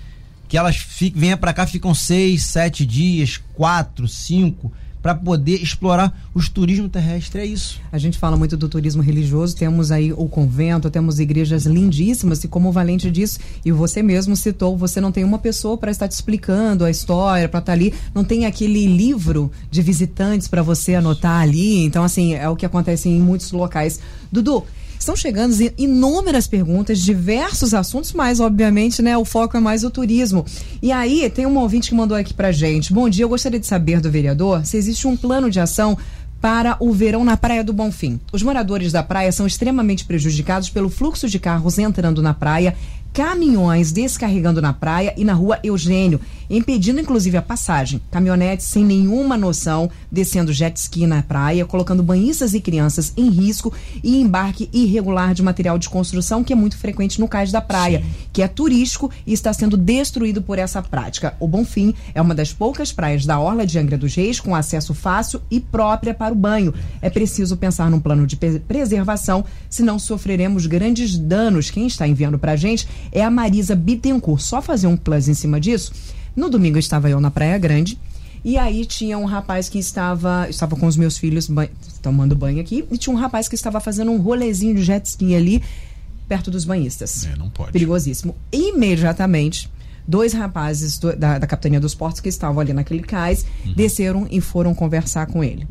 Que elas fiquem, venham para cá, ficam seis, sete dias, quatro, cinco para poder explorar os turismo terrestre. É isso. A gente fala muito do turismo religioso, temos aí o convento, temos igrejas lindíssimas, e como o Valente disse, e você mesmo citou, você não tem uma pessoa para estar te explicando a história, para estar tá ali, não tem aquele livro de visitantes para você anotar ali. Então, assim, é o que acontece em muitos locais. Dudu, Estão chegando inúmeras perguntas, diversos assuntos, mas obviamente, né, o foco é mais o turismo. E aí, tem um ouvinte que mandou aqui pra gente. Bom dia, eu gostaria de saber do vereador se existe um plano de ação para o verão na Praia do Bonfim. Os moradores da praia são extremamente prejudicados pelo fluxo de carros entrando na praia caminhões descarregando na praia e na rua Eugênio, impedindo inclusive a passagem. Caminhonetes sem nenhuma noção descendo jet ski na praia, colocando banhistas e crianças em risco e embarque irregular de material de construção que é muito frequente no cais da praia, Sim. que é turístico e está sendo destruído por essa prática. O Bonfim é uma das poucas praias da orla de Angra dos Reis com acesso fácil e própria para o banho. É preciso pensar num plano de preservação, senão sofreremos grandes danos. Quem está enviando para a gente é a Marisa Bittencourt. Só fazer um plus em cima disso. No domingo estava eu na Praia Grande. E aí tinha um rapaz que estava. Estava com os meus filhos tomando banho aqui. E tinha um rapaz que estava fazendo um rolezinho de jet ski ali, perto dos banhistas. É, não pode. Perigosíssimo. Imediatamente, dois rapazes do, da, da Capitania dos Portos que estavam ali naquele cais uhum. desceram e foram conversar com ele.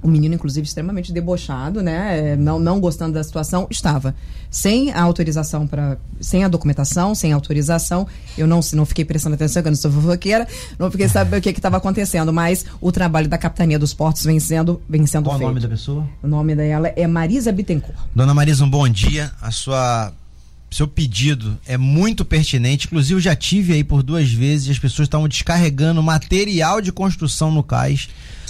O menino, inclusive, extremamente debochado, né? Não, não gostando da situação, estava sem a autorização para, sem a documentação, sem autorização. Eu não, não fiquei prestando atenção, que eu não sou fofoqueira, não fiquei sabendo o que estava acontecendo, mas o trabalho da Capitania dos Portos vem sendo, vem sendo Qual feito. O nome da pessoa? O nome dela é Marisa Bittencourt. Dona Marisa, um bom dia. A sua seu pedido é muito pertinente. Inclusive, eu já tive aí por duas vezes, as pessoas estavam descarregando material de construção no cais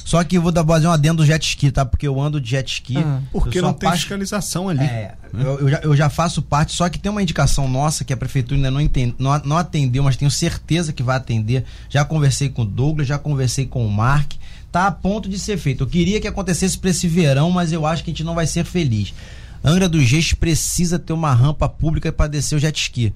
Só que eu vou dar fazer um adendo do jet ski, tá? Porque eu ando de jet ski. Ah. Porque não tem apaix- fiscalização ali. É, eu, eu já, eu já faço parte, só que tem uma indicação nossa que a prefeitura ainda não, entende, não, não atendeu, mas tenho certeza que vai atender. Já conversei com o Douglas, já conversei com o Mark. Tá a ponto de ser feito. Eu queria que acontecesse para esse verão, mas eu acho que a gente não vai ser feliz. Angra dos Reis precisa ter uma rampa pública para descer o jet ski.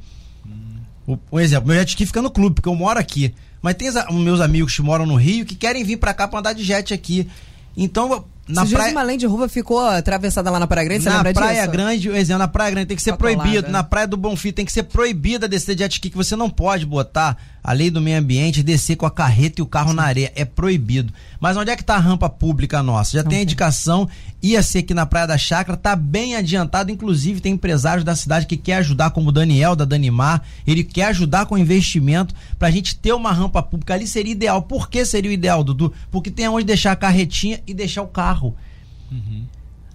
O- Um exemplo, meu jet ski fica no clube, porque eu moro aqui. Mas tem meus amigos que moram no Rio que querem vir pra cá pra andar de jet aqui. Então, na Esses dias praia. uma lei de rua ficou atravessada lá na Praia Grande, você Na lembra Praia disso? Grande, exemplo, na Praia Grande tem que ser Atolada. proibido. Na Praia do Bonfim tem que ser proibida descer de jet ski, que você não pode botar a lei do meio ambiente e descer com a carreta e o carro na areia. É proibido. Mas onde é que tá a rampa pública nossa? Já tem a indicação, ia ser aqui na Praia da Chácara, tá bem adiantado. Inclusive, tem empresários da cidade que quer ajudar, como o Daniel da Danimar. Ele quer ajudar com investimento pra gente ter uma rampa pública. Ali seria ideal. Por que seria o ideal, Dudu? Porque tem onde deixar a carretinha e deixar o carro.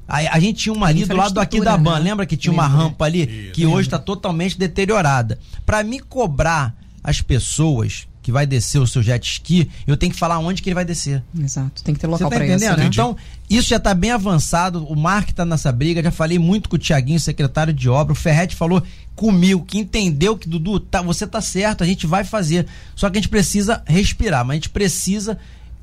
A, a gente tinha uma ali do lado do aqui da Ban, né? lembra que tinha uma Lembro. rampa ali que hoje está totalmente deteriorada. Para me cobrar as pessoas que vai descer o seu jet ski, eu tenho que falar onde que ele vai descer. Exato, tem que ter Você local tá pra entendendo? isso. né? Então, isso já tá bem avançado. O Mark tá nessa briga. Já falei muito com o Tiaguinho, secretário de obra. O Ferretti falou comigo que entendeu que, Dudu, tá, você tá certo, a gente vai fazer. Só que a gente precisa respirar, mas a gente precisa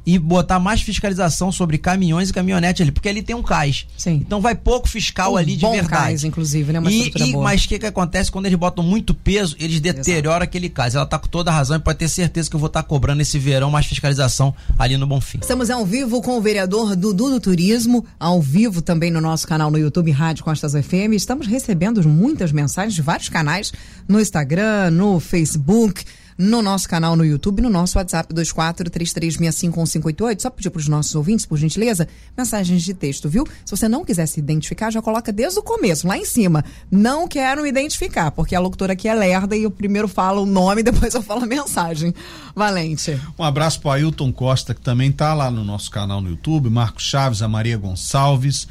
e botar mais fiscalização sobre caminhões e caminhonete ali, porque ali tem um cais. Sim. Então vai pouco fiscal Um ali de bom verdade. cais, inclusive, né? Uma E, e- boa. mas o que, que acontece quando eles botam muito peso, eles deterioram aquele cais. Ela tá com toda a razão e pode ter certeza que eu vou estar cobrando esse verão mais fiscalização ali no Bonfim. Estamos ao vivo com o vereador Dudu do Turismo, ao vivo também no nosso canal no YouTube Rádio Costas FM. Estamos recebendo muitas mensagens de vários canais no Instagram, no Facebook, no nosso canal no YouTube, no nosso WhatsApp 2433651588. Só pedir para os nossos ouvintes, por gentileza, mensagens de texto, viu? Se você não quiser se identificar, já coloca desde o começo, lá em cima. Não quero identificar, porque a locutora aqui é lerda e eu primeiro falo o nome, depois eu falo a mensagem. Valente. Um abraço para Ailton Costa, que também tá lá no nosso canal no YouTube, Marcos Chaves, a Maria Gonçalves,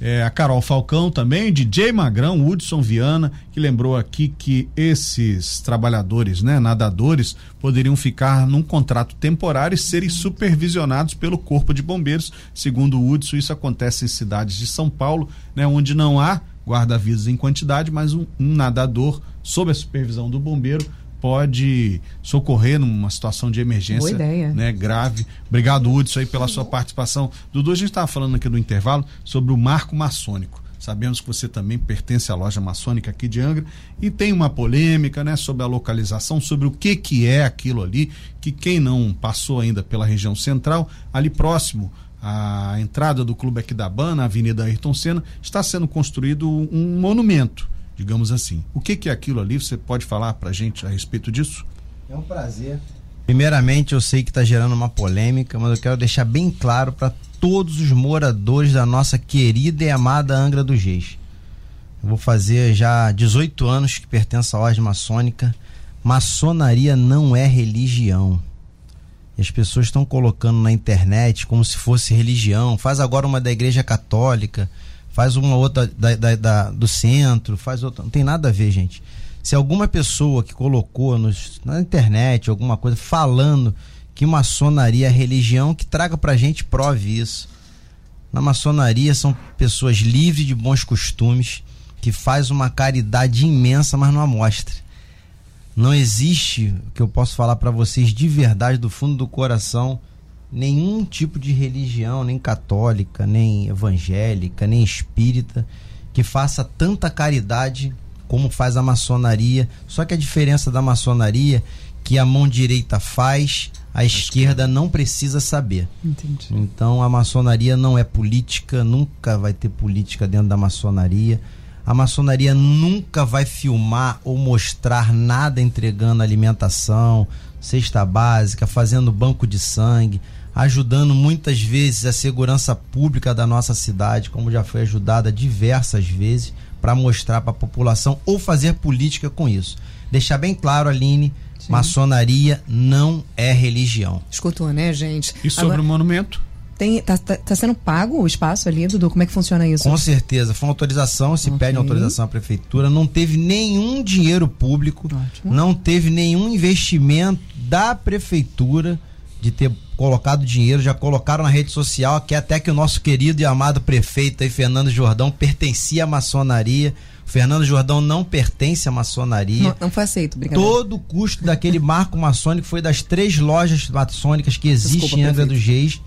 é, a Carol Falcão também, DJ Magrão, Hudson Viana, que lembrou aqui que esses trabalhadores, né, nadadores, poderiam ficar num contrato temporário e serem supervisionados pelo Corpo de Bombeiros. Segundo o Hudson, isso acontece em cidades de São Paulo, né, onde não há guarda-vidas em quantidade, mas um, um nadador, sob a supervisão do bombeiro, pode socorrer numa situação de emergência né, grave. Obrigado, Hudson, aí, pela sua participação. Dudu, a gente estava falando aqui do intervalo sobre o marco maçônico. Sabemos que você também pertence à loja maçônica aqui de Angra e tem uma polêmica, né, sobre a localização, sobre o que que é aquilo ali, que quem não passou ainda pela região central, ali próximo à entrada do Clube Aquidabana, na Avenida Ayrton Senna, está sendo construído um monumento, digamos assim. O que que é aquilo ali? Você pode falar pra gente a respeito disso? É um prazer. Primeiramente, eu sei que está gerando uma polêmica, mas eu quero deixar bem claro para todos os moradores da nossa querida e amada Angra dos Reis. Eu vou fazer já 18 anos que pertenço à ordem maçônica. Maçonaria não é religião. E as pessoas estão colocando na internet como se fosse religião. Faz agora uma da igreja católica, faz uma outra da, da- da- do centro, faz outra. Não tem nada a ver, gente. Se alguma pessoa que colocou nos- na internet alguma coisa falando que maçonaria é religião, que traga pra gente prove isso. Na maçonaria são pessoas livres de bons costumes, que faz uma caridade imensa, mas não mostra. Não existe, que eu posso falar para vocês de verdade, do fundo do coração, nenhum tipo de religião, nem católica, nem evangélica, nem espírita, que faça tanta caridade como faz a maçonaria. Só que a diferença da maçonaria que a mão direita faz, a esquerda não precisa saber. Entendi. Então a maçonaria não é política, nunca vai ter política dentro da maçonaria. A maçonaria nunca vai filmar ou mostrar nada entregando alimentação, cesta básica, fazendo banco de sangue, ajudando muitas vezes a segurança pública da nossa cidade, como já foi ajudada diversas vezes, para mostrar para a população ou fazer política com isso. Deixar bem claro, Aline, maçonaria não é religião. Escutou, né, gente? E sobre Agora, o monumento? tem, tá, tá, tá sendo pago o espaço ali, Dudu? Como é que funciona isso? Com certeza, foi uma autorização, se Ok. pede uma autorização à prefeitura, não teve nenhum dinheiro público, Ótimo. não teve nenhum investimento da prefeitura de ter colocado dinheiro, já colocaram na rede social que até que o nosso querido e amado prefeito aí, Fernando Jordão, pertencia à maçonaria. O Fernando Jordão não pertence à maçonaria. Não, não foi aceito, obrigado. Todo o custo daquele marco maçônico foi das três lojas maçônicas que existem Desculpa, em Angra dos Reis,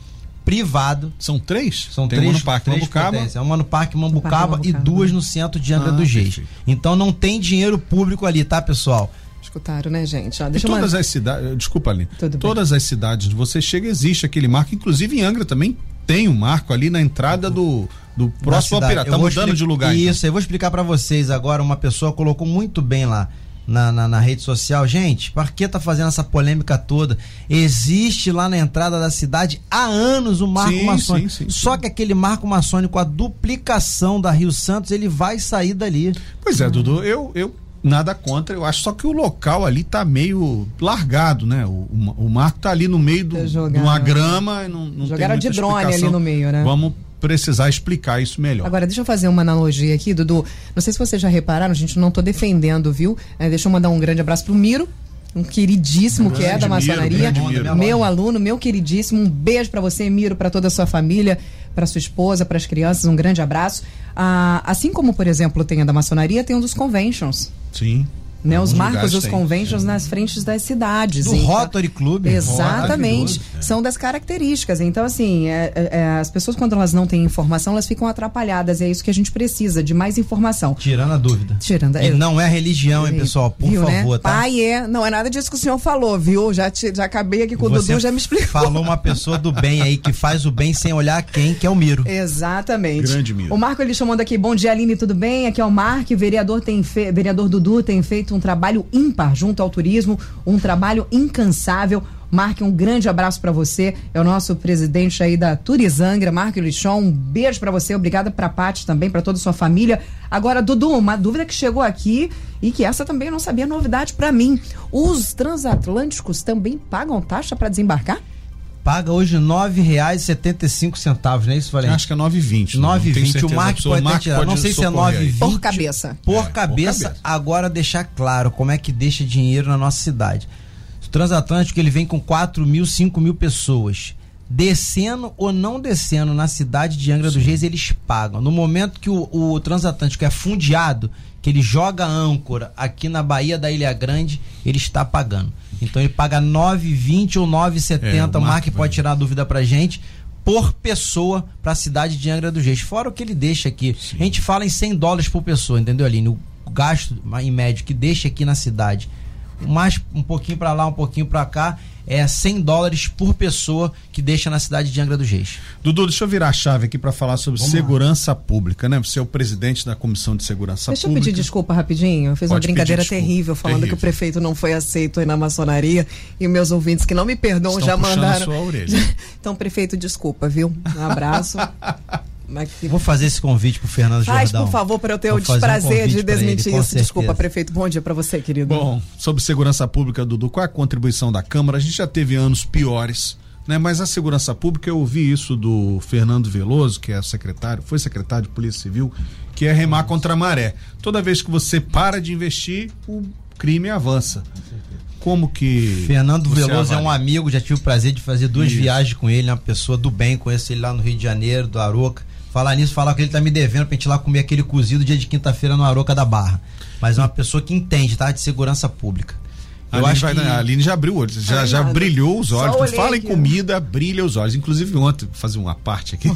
privado. São três? São Tem três, uma no Parque três Mambucaba. É uma no Parque Mambucaba, Parque e Mambucaba. duas no centro de Angra Ah, dos Reis. Então não tem dinheiro público ali, tá, pessoal? Escutaram, né, gente? Ó, E deixa eu todas mandar- as cidades, desculpa ali, Tudo bem. todas as cidades onde você chega existe aquele marco, inclusive em Angra também tem um marco ali na entrada do, do próximo operador. Tá mudando de lugar. então. Isso, eu vou explicar pra vocês agora. Uma pessoa colocou muito bem lá na, na, na rede social. Gente, por que tá fazendo essa polêmica toda? Existe lá na entrada da cidade há anos o marco Sim, maçônico. sim, sim, Só sim. que aquele marco maçônico, a duplicação da Rio Santos, ele vai sair dali. Pois é, Dudu, eu, eu nada contra, eu acho só que o local ali tá meio largado, né? O, o, o marco tá ali no meio do, de Jogaram- uma grama não, não Jogaram de drone explicação. ali no meio, né? Vamos precisar explicar isso melhor. Agora, deixa eu fazer uma analogia aqui, Dudu. Não sei se vocês já repararam, gente, não tô defendendo, viu? É, deixa eu mandar um grande abraço pro Miro, um queridíssimo que é da maçonaria. Meu aluno, meu queridíssimo. Um beijo pra você, Miro, pra toda a sua família, pra sua esposa, pras crianças. Um grande abraço. Ah, assim como, por exemplo, tem a da maçonaria, tem um dos conventions. Sim. Né, os marcos dos tem. conventions nas frentes das cidades. Do Então- Rotary Club. Exatamente. Maravilhoso, é. São das características. Então, assim, é- é- é, as pessoas, quando elas não têm informação, elas ficam atrapalhadas. E é isso que a gente precisa, de mais informação. Tirando a dúvida. Tirando E não é religião, hein, pessoal? Por Viu, né? favor, tá? Pai é. Não é nada disso que o senhor falou, viu? Já, te- já acabei aqui com o Você Dudu, já me explicou. Falou uma pessoa do bem aí, que faz o bem sem olhar quem, que é o Miro. Exatamente. Grande Miro. O Marco ele chamando aqui, bom dia Aline, tudo bem? Aqui é o Marco, o vereador, tem fe... vereador Dudu tem feito um trabalho ímpar junto ao turismo, um trabalho incansável. Marque um grande abraço pra você, é o nosso presidente aí da Turizangra, Marco Lixon, um beijo pra você, obrigada pra Paty também, pra toda a sua família. Agora, Dudu, uma dúvida que chegou aqui e que essa também eu não sabia, novidade pra mim. Os transatlânticos também pagam taxa pra desembarcar? Paga hoje R$ 9,75, não é isso, Valente? Acho que é 9,20. 9,20. O Mark pode ter tirado. Não sei se é 9,20. Por cabeça. Por, É, por cabeça. cabeça. Agora deixar claro como é que deixa dinheiro na nossa cidade. O transatlântico ele vem com 4 mil, 5 mil pessoas. Descendo ou não descendo na cidade de Angra dos Reis, eles pagam. No momento que o, o transatlântico é fundeado, que ele joga a âncora aqui na Baía da Ilha Grande, ele está pagando. Então ele paga 9,20 ou 9,70. É, o o Mark pode tirar a dúvida pra gente por pessoa para a cidade de Angra dos Reis. Fora o que ele deixa aqui. A gente fala em 100 dólares por pessoa, entendeu, Aline? O gasto em médio que deixa aqui na cidade, mais um pouquinho para lá, um pouquinho para cá, é 100 dólares por pessoa que deixa na cidade de Angra dos Reis. Dudu, deixa eu virar a chave aqui para falar sobre segurança pública, né? Você é o presidente da Comissão de Segurança Deixa eu Pública. pedir desculpa rapidinho. Eu fiz uma Pode brincadeira pedir desculpa. terrível falando Terrível. que o prefeito não foi aceito aí na maçonaria e meus ouvintes que não me perdoam Estão já mandaram. a sua orelha. então, prefeito, desculpa, viu? Um abraço. Vou fazer esse convite pro Fernando Faz, Jordão. por favor, para eu ter Vou o um desprazer convite de ele, desmentir com isso. Desculpa, prefeito. Bom dia para você, querido. Bom, sobre segurança pública, Dudu, qual é a contribuição da Câmara? A gente já teve anos piores, né? Mas a segurança pública, eu ouvi isso do Fernando Veloso, que é secretário, foi secretário de Polícia Civil, que é remar contra a maré. Toda vez que você para de investir, o crime avança. Como que. Fernando Veloso é um avalia? amigo, já tive o prazer de fazer duas Isso. viagens com ele, é uma pessoa do bem, conheço ele lá no Rio de Janeiro, do Aroca. Falar nisso, falar que ele tá me devendo pra gente ir lá comer aquele cozido dia de quinta-feira no Aroca da Barra. Mas é uma pessoa que entende, tá? De segurança pública. A Eu Aline, acho vai- que... a Aline já abriu o olho, já, Ai, já brilhou os olhos. olhei Fala em comida, brilha os olhos. Inclusive, ontem, vou fazer uma parte aqui,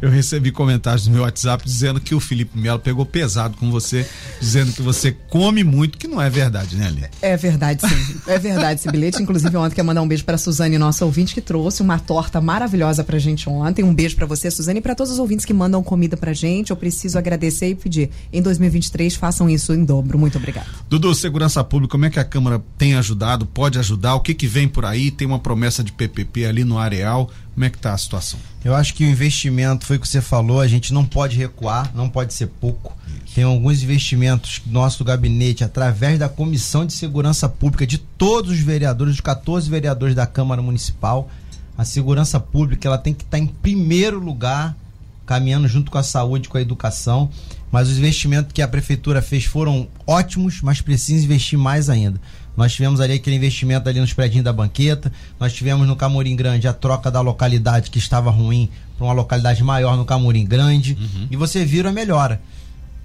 eu recebi comentários no meu WhatsApp dizendo que o Felipe Melo pegou pesado com você, dizendo que você come muito, que não é verdade, né, Aline? É verdade, sim. É verdade esse bilhete. Inclusive, ontem quero mandar um beijo para Suzane, nossa ouvinte, que trouxe uma torta maravilhosa pra gente ontem. Um beijo pra você, Suzane, e pra todos os ouvintes que mandam comida pra gente. Eu preciso agradecer e pedir. Em 2023, façam isso em dobro. Muito obrigada. Dudu, segurança pública, como é que a Câmara tem ajudado, pode ajudar? O que que vem por aí? Tem uma promessa de PPP ali no Areal. Como é que tá a situação? Eu acho que o investimento foi o que você falou, a gente não pode recuar, não pode ser pouco. Tem alguns investimentos nosso gabinete, através da Comissão de Segurança Pública, de todos os vereadores, dos 14 vereadores da Câmara Municipal, a segurança pública ela tem que estar em primeiro lugar, caminhando junto com a saúde, com a educação. Mas os investimentos que a prefeitura fez foram ótimos, mas precisa investir mais ainda. Nós tivemos ali aquele investimento ali nos prédios da banqueta, nós tivemos no Camorim Grande a troca da localidade que estava ruim para uma localidade maior no Camorim Grande, uhum. e você viu a melhora.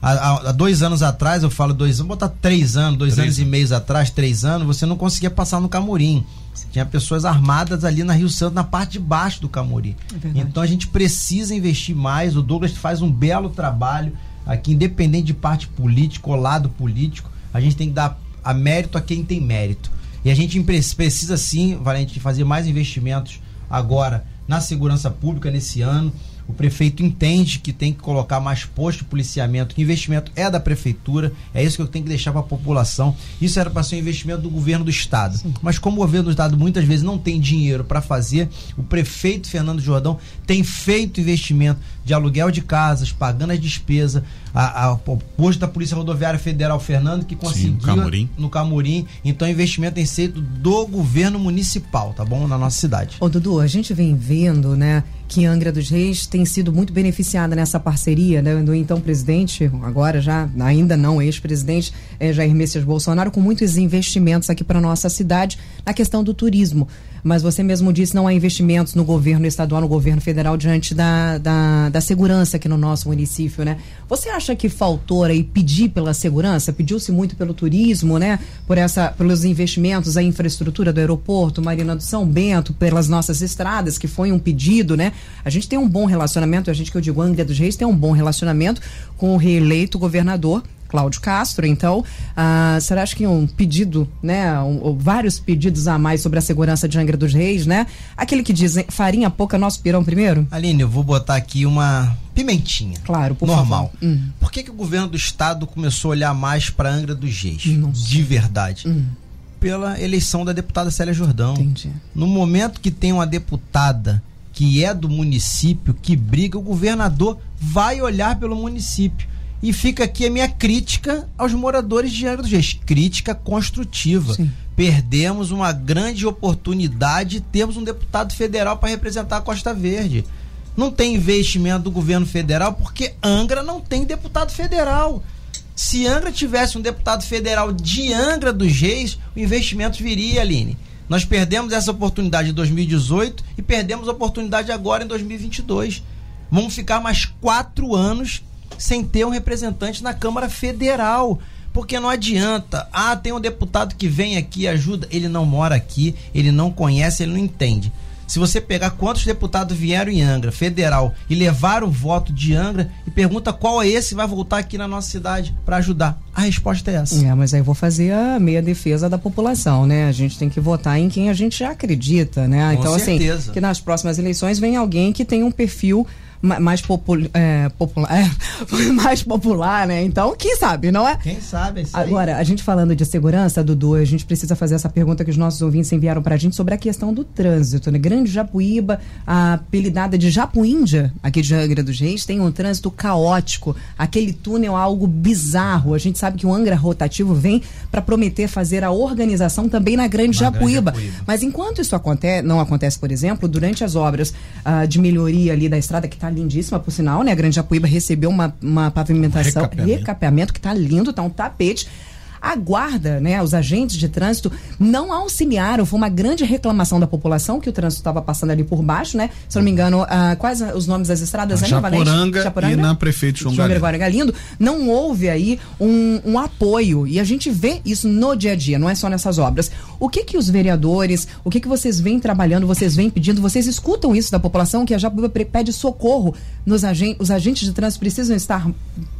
Há, há, há, dois anos atrás, eu falo dois anos, botar três anos, dois três anos, anos e meio atrás, três anos, você não conseguia passar no Camorim. Tinha pessoas armadas ali na Rio Santo, na parte de baixo do Camorim. É então a gente precisa investir mais. O Douglas faz um belo trabalho aqui, independente de parte política ou lado político. A gente tem que dar a mérito a quem tem mérito. E a gente precisa sim, Valente, fazer mais investimentos agora na segurança pública nesse ano. O prefeito entende que tem que colocar mais posto de policiamento, que investimento é da prefeitura, é isso que eu tenho que deixar para a população. Isso era para ser um investimento do governo do estado. Sim. Mas como o governo do estado muitas vezes não tem dinheiro para fazer, o prefeito Fernando Jordão tem feito investimento de aluguel de casas, pagando as despesas, a, a, o posto da Polícia Rodoviária Federal Fernando que conseguiu Sim, no, Camurim. no Camurim. Então, investimento tem sido do governo municipal, tá bom? Na nossa cidade. Ô, Dudu, a gente vem vendo, né, que Angra dos Reis tem sido muito beneficiada nessa parceria né, do então presidente, agora já, ainda não ex-presidente, é, Jair Messias Bolsonaro, com muitos investimentos aqui para nossa cidade na questão do turismo mas você mesmo disse não há investimentos no governo estadual, no governo federal diante da, da, da segurança aqui no nosso município, né? Você acha que faltou aí pedir pela segurança? Pediu-se muito pelo turismo, né? Por essa, pelos investimentos, a infraestrutura do aeroporto, Marina do São Bento, pelas nossas estradas, que foi um pedido, né? A gente tem um bom relacionamento, a gente que eu digo, Angra dos Reis tem um bom relacionamento com o reeleito governador Cláudio Castro. Então, uh, será que um pedido, né, um, vários pedidos a mais sobre a segurança de Angra dos Reis, né? Aquele que diz farinha pouca, nosso pirão primeiro? Aline, eu vou botar aqui uma pimentinha. Claro, por normal. Hum. Por que, que o governo do estado começou a olhar mais para Angra dos Reis? De verdade. Hum. Pela eleição da deputada Célia Jordão. Entendi. No momento que tem uma deputada que é do município, que briga, o governador vai olhar pelo município. E fica aqui a minha crítica aos moradores de Angra dos Reis. Crítica construtiva. Sim. Perdemos uma grande oportunidade de termos um deputado federal para representar a Costa Verde. Não tem investimento do governo federal porque Angra não tem deputado federal. Se Angra tivesse um deputado federal de Angra dos Reis, o investimento viria, Aline. Nós perdemos essa oportunidade em 2018 e perdemos a oportunidade agora em 2022. Vamos ficar mais quatro anos sem ter um representante na Câmara Federal. Porque não adianta. Ah, tem um deputado que vem aqui e ajuda. Ele não mora aqui, ele não conhece, ele não entende. Se você pegar quantos deputados vieram em Angra, federal, e levar o voto de Angra e pergunta qual é esse vai voltar aqui na nossa cidade para ajudar, a resposta é essa. É, mas aí eu vou fazer a meia defesa da população, né? A gente tem que votar em quem a gente já acredita, né? Com então, assim, certeza. assim, que nas próximas eleições venha alguém que tenha um perfil mais popul, é, popular, é, mais popular, né? Então, quem sabe, não é? Quem sabe, isso Agora, a gente falando de segurança, Dudu, a gente precisa fazer essa pergunta que os nossos ouvintes enviaram pra gente sobre a questão do trânsito, né? Grande Japuíba, a apelidada de Japuíndia, aqui de Angra dos Reis, tem um trânsito caótico. Aquele túnel é algo bizarro. A gente sabe que o Angra rotativo vem para prometer fazer a organização também na Grande, na Japuíba. Grande Japuíba. Mas enquanto isso acontece, não acontece, por exemplo, durante as obras uh, de melhoria ali da estrada que está tá lindíssima, por sinal, né? A Grande Japuíba recebeu uma, uma pavimentação, um recapeamento. recapeamento que tá lindo, tá um tapete a guarda, né, os agentes de trânsito não auxiliaram. Foi uma grande reclamação da população que o trânsito estava passando ali por baixo, né? Se eu não me engano, uh, quais os nomes das estradas? Na Chaporanga, Chaporanga, e na Prefeito João, Galindo. Galindo. Não houve aí um, um, apoio e a gente vê isso no dia a dia, não é só nessas obras. O que que os vereadores, o que que vocês vêm trabalhando, vocês vêm pedindo, vocês escutam isso da população que a Japuíba pede socorro nos agentes, os agentes de trânsito precisam estar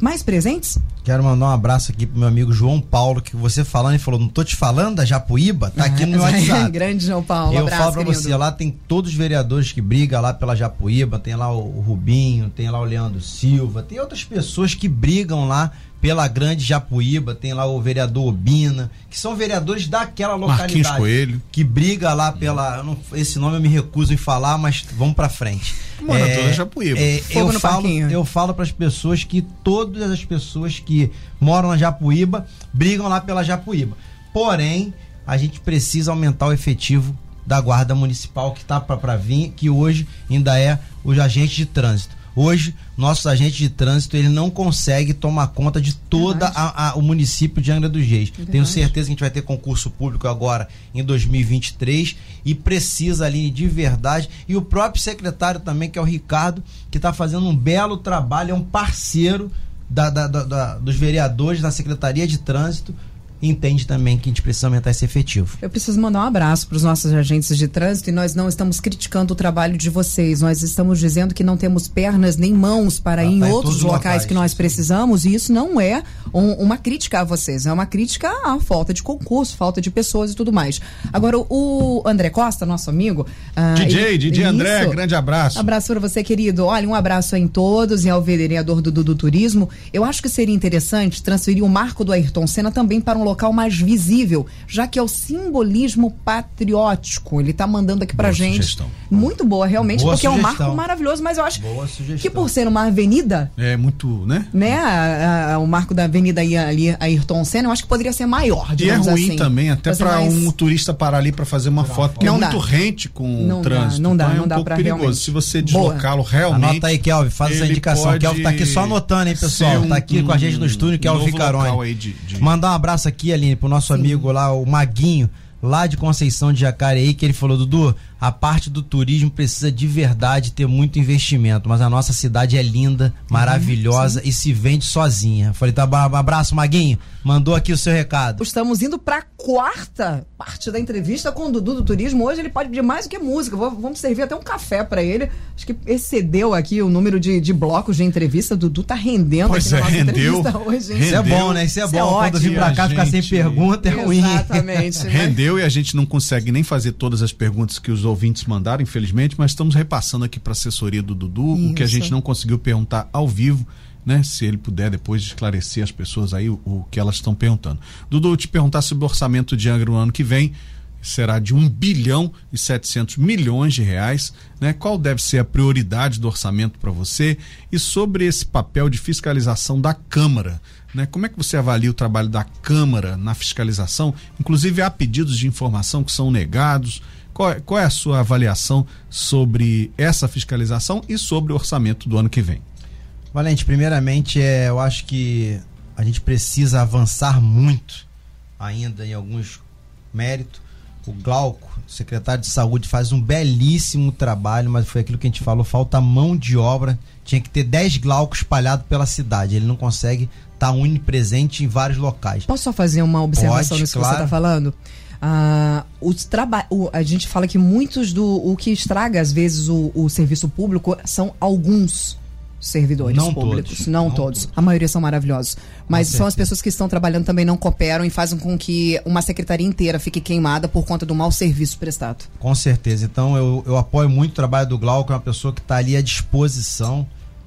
mais presentes? Quero mandar um abraço aqui pro meu amigo João Paulo, que você falando e falou, não tô te falando da Japuíba, tá aqui no meu WhatsApp. Grande João Paulo, Eu abraço, falo pra querido. você, lá tem todos os vereadores que brigam lá pela Japuíba, tem lá o Rubinho, tem lá o Leandro Silva, tem outras pessoas que brigam lá pela Grande Japuíba, tem lá o vereador Obina, que são vereadores daquela localidade. Coelho. Que briga lá pela. Não, esse nome eu me recuso em falar, mas vamos pra frente. Mora é, toda Japuíba. É, eu, falo, eu falo para as pessoas que todas as pessoas que moram na Japuíba brigam lá pela Japuíba. Porém, a gente precisa aumentar o efetivo da Guarda Municipal que está para vir, que hoje ainda é os agentes de trânsito. Hoje, nossos agentes de trânsito, ele não consegue tomar conta de a, o município de Angra dos Reis. Verdade. Tenho certeza que a gente vai ter concurso público agora em 2023 e precisa ali de verdade. E o próprio secretário também, que é o Ricardo, que está fazendo um belo trabalho, é um parceiro da, da, da, dos vereadores da Secretaria de Trânsito entende também que a gente precisa aumentar esse efetivo. Eu preciso mandar um abraço para os nossos agentes de trânsito e nós não estamos criticando o trabalho de vocês, nós estamos dizendo que não temos pernas nem mãos para ah, ir em tá outros locais, locais, que nós precisamos e isso não é um, uma crítica a vocês, é uma crítica à falta de concurso, falta de pessoas e tudo mais. Agora, o André Costa, nosso amigo. Uh, DJ, ele, DJ isso, André, grande abraço. Abraço para você, querido. Olha, um abraço em todos e ao vereador do, do, do Turismo. Eu acho que seria interessante transferir o marco do Ayrton Senna também para um local mais visível, já que é o simbolismo patriótico. Ele está mandando aqui pra boa gente. Sugestão. Muito boa, realmente, boa porque sugestão. é um marco maravilhoso, mas eu acho que por ser uma avenida. É muito, né? Né? A, a, o marco da avenida aí, ali, Ayrton Senna, eu acho que poderia ser maior. E é ruim assim, também, até para mais... um turista parar ali para fazer uma foto, porque não é muito rente com não o trânsito. Dá, não dá, então é um não dá pouco perigoso. Realmente. Se você deslocá-lo realmente. Anota aí, Kelvin, faz essa indicação. Kelvin tá aqui só anotando, hein, pessoal? Um, tá aqui um, com a gente no estúdio, Kelvin Ficarone. De, de... Mandar um abraço aqui, Aline, pro nosso Sim. amigo lá, o Maguinho lá de Conceição de Jacareí, que ele falou, Dudu, a parte do turismo precisa de verdade ter muito investimento, mas a nossa cidade é linda, maravilhosa e se vende sozinha. Falei, tá, abraço, Maguinho. Mandou aqui o seu recado. Estamos indo para a quarta parte da entrevista com o Dudu do Turismo. Hoje ele pode pedir mais do que música. Vamos servir até um café para ele. Acho que excedeu aqui o número de, de blocos de entrevista. O Dudu tá rendendo pois aqui é, rendeu, hoje. Hein? Isso é bom, né? Isso é Isso é bom. É Quando vir para cá gente... ficar sem pergunta é ruim. Exatamente. Né? Rendeu e a gente não consegue nem fazer todas as perguntas que os ouvintes mandaram, infelizmente, mas estamos repassando aqui para a assessoria do Dudu Isso. o que a gente não conseguiu perguntar ao vivo. Né, se ele puder depois esclarecer as pessoas aí o, o que elas estão perguntando. Dudu, te perguntar sobre o orçamento de Angra no ano que vem, será de 1 bilhão e 700 milhões de reais, né? Qual deve ser a prioridade do orçamento para você e sobre esse papel de fiscalização da Câmara, né? Como é que você avalia o trabalho da Câmara na fiscalização? Inclusive há pedidos de informação que são negados. Qual é, qual é a sua avaliação sobre essa fiscalização e sobre o orçamento do ano que vem? Valente, primeiramente, é, eu acho que a gente precisa avançar muito ainda em alguns méritos. O Glauco, secretário de saúde, faz um belíssimo trabalho, mas foi aquilo que a gente falou: falta mão de obra. Tinha que ter 10 Glaucos espalhados pela cidade. Ele não consegue estar tá unipresente em vários locais. Posso só fazer uma observação Pode, nisso claro. que você está falando? Ah, os traba o, a gente fala que muitos do o que estraga às vezes o, o serviço público são alguns servidores não públicos, todos, não, não todos. todos. A maioria são maravilhosos, mas são as pessoas que estão trabalhando também não cooperam e fazem com que uma secretaria inteira fique queimada por conta do mau serviço prestado. Com certeza. Então eu, eu apoio muito o trabalho do Glauco, é uma pessoa que está ali à disposição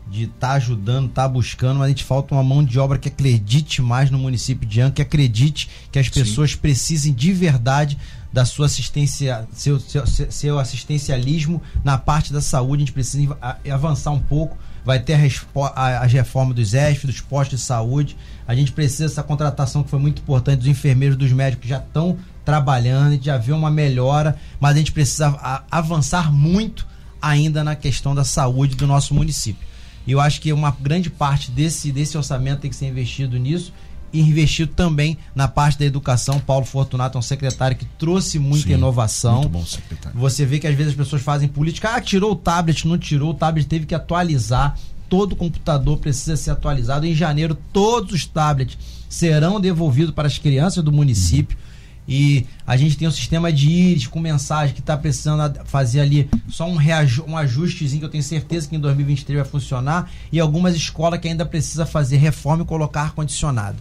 de estar tá ajudando, estar tá buscando, mas a gente falta uma mão de obra que acredite mais no município de Anca, que acredite que as pessoas Sim. precisem de verdade da sua assistência, seu, seu, seu assistencialismo na parte da saúde. A gente precisa avançar um pouco. Vai ter as reformas dos ESF, dos postos de saúde. A gente precisa dessa contratação que foi muito importante dos enfermeiros, dos médicos que já estão trabalhando, a gente já vê uma melhora, mas a gente precisa avançar muito ainda na questão da saúde do nosso município. E eu acho que uma grande parte desse, desse orçamento tem que ser investido nisso e investido também na parte da educação. Paulo Fortunato é um secretário que trouxe muita Sim, inovação. Muito bom secretário. Você vê que às vezes as pessoas fazem política, ah, tirou o tablet, não tirou, o tablet teve que atualizar. Todo computador precisa ser atualizado. Em janeiro, todos os tablets serão devolvidos para as crianças do município. Uhum e a gente tem um sistema de íris com mensagem que está precisando fazer ali só um, um ajustezinho que eu tenho certeza que em 2023 vai funcionar e algumas escolas que ainda precisa fazer reforma e colocar ar-condicionado.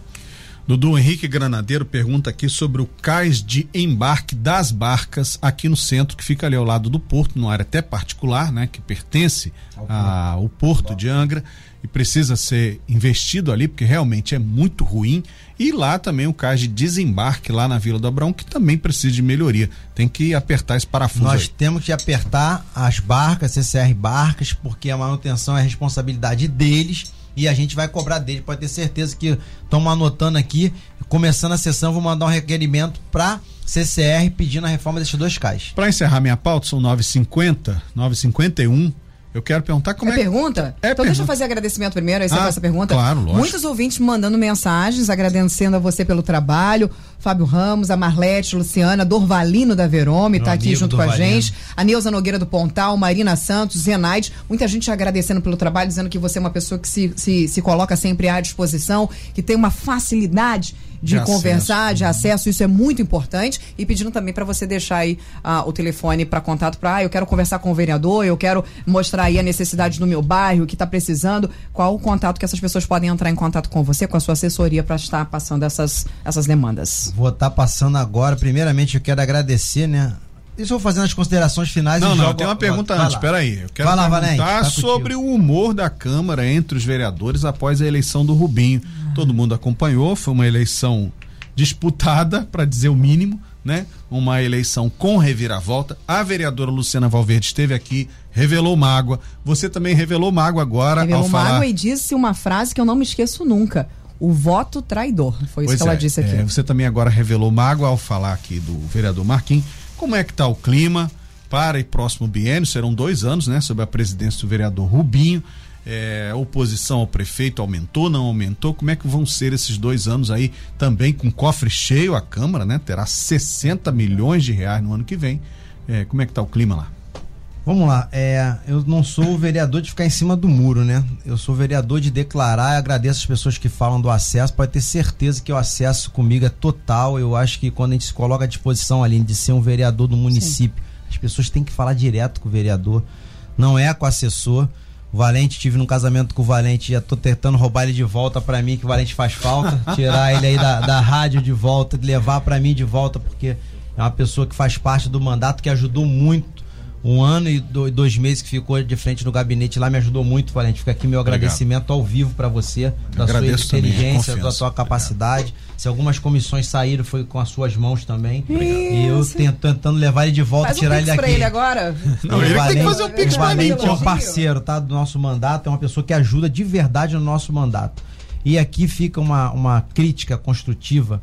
Dudu Henrique Granadeiro pergunta aqui sobre o cais de embarque das barcas aqui no centro, que fica ali ao lado do porto, numa área até particular, né, que pertence ao porto de Angra e precisa ser investido ali, porque realmente é muito ruim. E lá também o cais de desembarque lá na Vila do Abrão, que também precisa de melhoria. Tem que apertar esse parafuso. Nós aí. temos que apertar as barcas, CCR barcas, porque a manutenção é responsabilidade deles e a gente vai cobrar dele. Pode ter certeza que estamos anotando aqui. Começando a sessão, vou mandar um requerimento para CCR pedindo a reforma desses dois cais. Para encerrar minha pauta, são 9h50, 9h51. Eu quero perguntar como é. É pergunta? É então pergunta. deixa eu fazer agradecimento primeiro, aí você Ah, faz a pergunta. claro, lógico. Muitos ouvintes mandando mensagens, agradecendo a você pelo trabalho. Fábio Ramos, a Marlete, Luciana, Dorvalino da Verome, Meu tá aqui junto com a Dorvalino. gente. A Neuza Nogueira do Pontal, Marina Santos, Zenaide. Muita gente agradecendo pelo trabalho, dizendo que você é uma pessoa que se, se, se coloca sempre à disposição, que tem uma facilidade de, De acesso. conversar, de acesso, isso é muito importante. E pedindo também para você deixar aí ah, o telefone para contato para, ah, eu quero conversar com o vereador, eu quero mostrar aí a necessidade do meu bairro, o que está precisando. Qual o contato que essas pessoas podem entrar em contato com você, com a sua assessoria, para estar passando essas, essas demandas? Vou estar passando agora. Primeiramente, eu quero agradecer, né? Deixa eu fazer as considerações finais Não, e não, jogo- tem uma pergunta Vai antes, lá. peraí. Eu quero Vai lá, Valente, tá contigo. sobre o humor da Câmara entre os vereadores após a eleição do Rubinho. Todo mundo acompanhou, foi uma eleição disputada, para dizer o mínimo, né? Uma eleição com reviravolta. A vereadora Luciana Valverde esteve aqui, revelou mágoa. Você também revelou mágoa agora Revelou ao falar. mágoa e disse uma frase que eu não me esqueço nunca. O voto traidor. Foi isso Pois que ela é, disse aqui. é, você também agora revelou mágoa ao falar aqui do vereador Marquinhos. Como é que está o clima para e próximo biênio? Serão dois anos, né? Sob a presidência do vereador Rubinho. É, a oposição ao prefeito aumentou, não aumentou? Como é que vão ser esses dois anos aí? Também com cofre cheio a Câmara, né? Terá 60 milhões de reais no ano que vem. É, como é que está o clima lá? Vamos lá, é, eu não sou o vereador de ficar em cima do muro, né? Eu sou vereador de declarar e agradeço as pessoas que falam do acesso. Pode ter certeza que o acesso comigo é total. Eu acho que quando a gente se coloca à disposição ali de ser um vereador do município, as pessoas têm que falar direto com o vereador, não é com o assessor. O Valente, tive num casamento com o Valente, já tô tentando roubar ele de volta pra mim, que o Valente faz falta. tirar ele aí da, da rádio de volta, levar pra mim de volta, porque é uma pessoa que faz parte do mandato, que ajudou muito. Um ano e do- dois meses que ficou de frente no gabinete lá me ajudou muito, Valente. Fica aqui meu Obrigado. agradecimento ao vivo pra você, da sua inteligência, da sua capacidade. Se algumas comissões saíram, foi com as suas mãos também. E eu tento- tentando levar ele de volta, Faz um tirar pix ele pra daqui. ele agora. Não, O ele que tem que Valente- fazer o pix o pra mim, Valente é um parceiro, tá? Do nosso mandato, é uma pessoa que ajuda de verdade no nosso mandato. E aqui fica uma, uma crítica construtiva.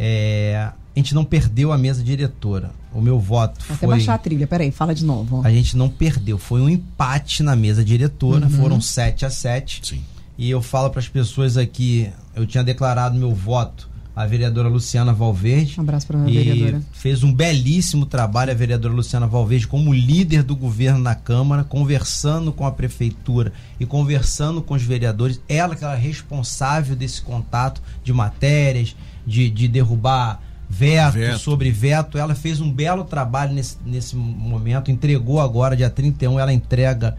É, a gente não perdeu a mesa diretora. O meu voto Vou até foi. baixar a trilha, peraí, fala de novo. A gente não perdeu, foi um empate na mesa diretora, Uhum. foram 7 a 7 Sim. E eu falo para as pessoas aqui, eu tinha declarado meu voto à vereadora Luciana Valverde. Um abraço pra e vereadora. fez um belíssimo trabalho a vereadora Luciana Valverde como líder do governo na Câmara, conversando com a prefeitura e conversando com os vereadores. Ela que era responsável desse contato de matérias, de, de derrubar veto, Veto. sobre veto. Ela fez um belo trabalho nesse, nesse momento, entregou agora, dia 31, ela entrega.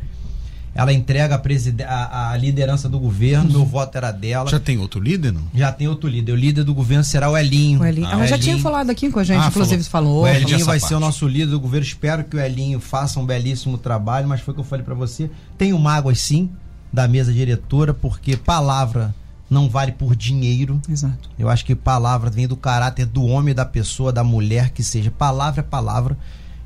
Ela entrega a, a, a liderança do governo, meu voto era dela. Já tem outro líder, não? Já tem outro líder. O líder do governo será o Elinho. O Elinho. Ah, Ela já Elinho. tinha falado aqui com a gente, Ah, inclusive falou. O Ele Elinho vai parte. ser o nosso líder do governo. Espero que o Elinho faça um belíssimo trabalho, mas foi o que eu falei pra você. Tenho mágoas sim da mesa diretora, porque palavra não vale por dinheiro. Exato. Eu acho que palavra vem do caráter do homem, da pessoa, da mulher, que seja. Palavra é palavra.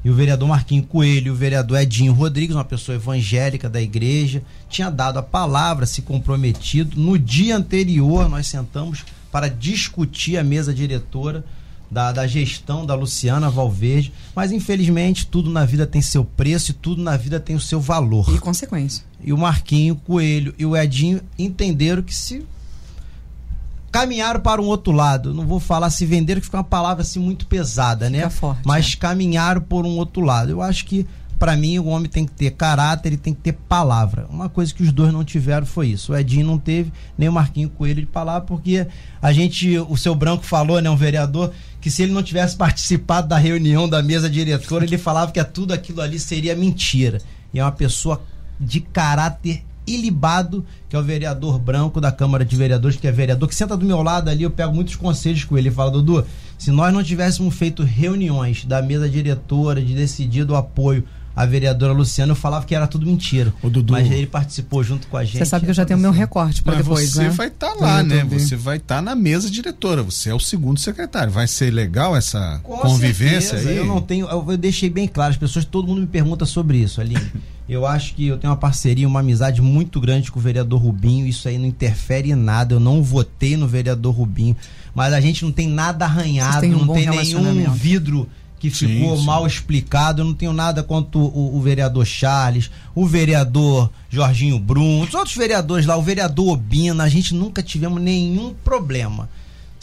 E o vereador Marquinho Coelho, o vereador Edinho Rodrigues, uma pessoa evangélica da igreja, tinha dado a palavra, se comprometido. No dia anterior, nós sentamos para discutir a mesa diretora da, da gestão da Luciana Valverde. Mas, infelizmente, tudo na vida tem seu preço e tudo na vida tem o seu valor E consequência. e o Marquinho, Coelho e o Edinho entenderam que se caminharam para um outro lado, não vou falar se venderam que fica uma palavra assim muito pesada, né? Fica forte, Mas caminharam por um outro lado. Eu acho que para mim o homem tem que ter caráter, ele tem que ter palavra. Uma coisa que os dois não tiveram foi isso. O Edinho não teve, nem o Marquinho Coelho de palavra, porque a gente, o seu Branco falou, né, um vereador, que se ele não tivesse participado da reunião da mesa diretora, ele falava que tudo aquilo ali seria mentira. E é uma pessoa de caráter ilibado, que é o vereador branco da Câmara de Vereadores, que é vereador, que senta do meu lado ali, eu pego muitos conselhos com ele. Ele fala, Dudu, se nós não tivéssemos feito reuniões da mesa diretora, de decidido o apoio à vereadora Luciana, eu falava que era tudo mentira. Ô, Dudu. Mas ele participou junto com a gente. Você sabe que eu já tenho o meu recorte pra Mas depois, você né? vai estar No lá, né? Você vai estar na mesa diretora. Você é o segundo secretário. Vai ser legal essa Com convivência certeza, aí? Eu não tenho, eu, eu deixei bem claro, as pessoas, todo mundo me pergunta sobre isso, Aline. eu acho que eu tenho uma parceria, uma amizade muito grande com o vereador Rubinho, isso aí não interfere em nada. Eu não votei no vereador Rubinho, mas a gente não tem nada arranhado, um não tem nenhum vidro que ficou sim, sim. mal explicado. Eu não tenho nada contra o, o, vereador Charles, o vereador Jorginho Brum, os outros vereadores lá, o vereador Obina. A gente nunca tivemos nenhum problema.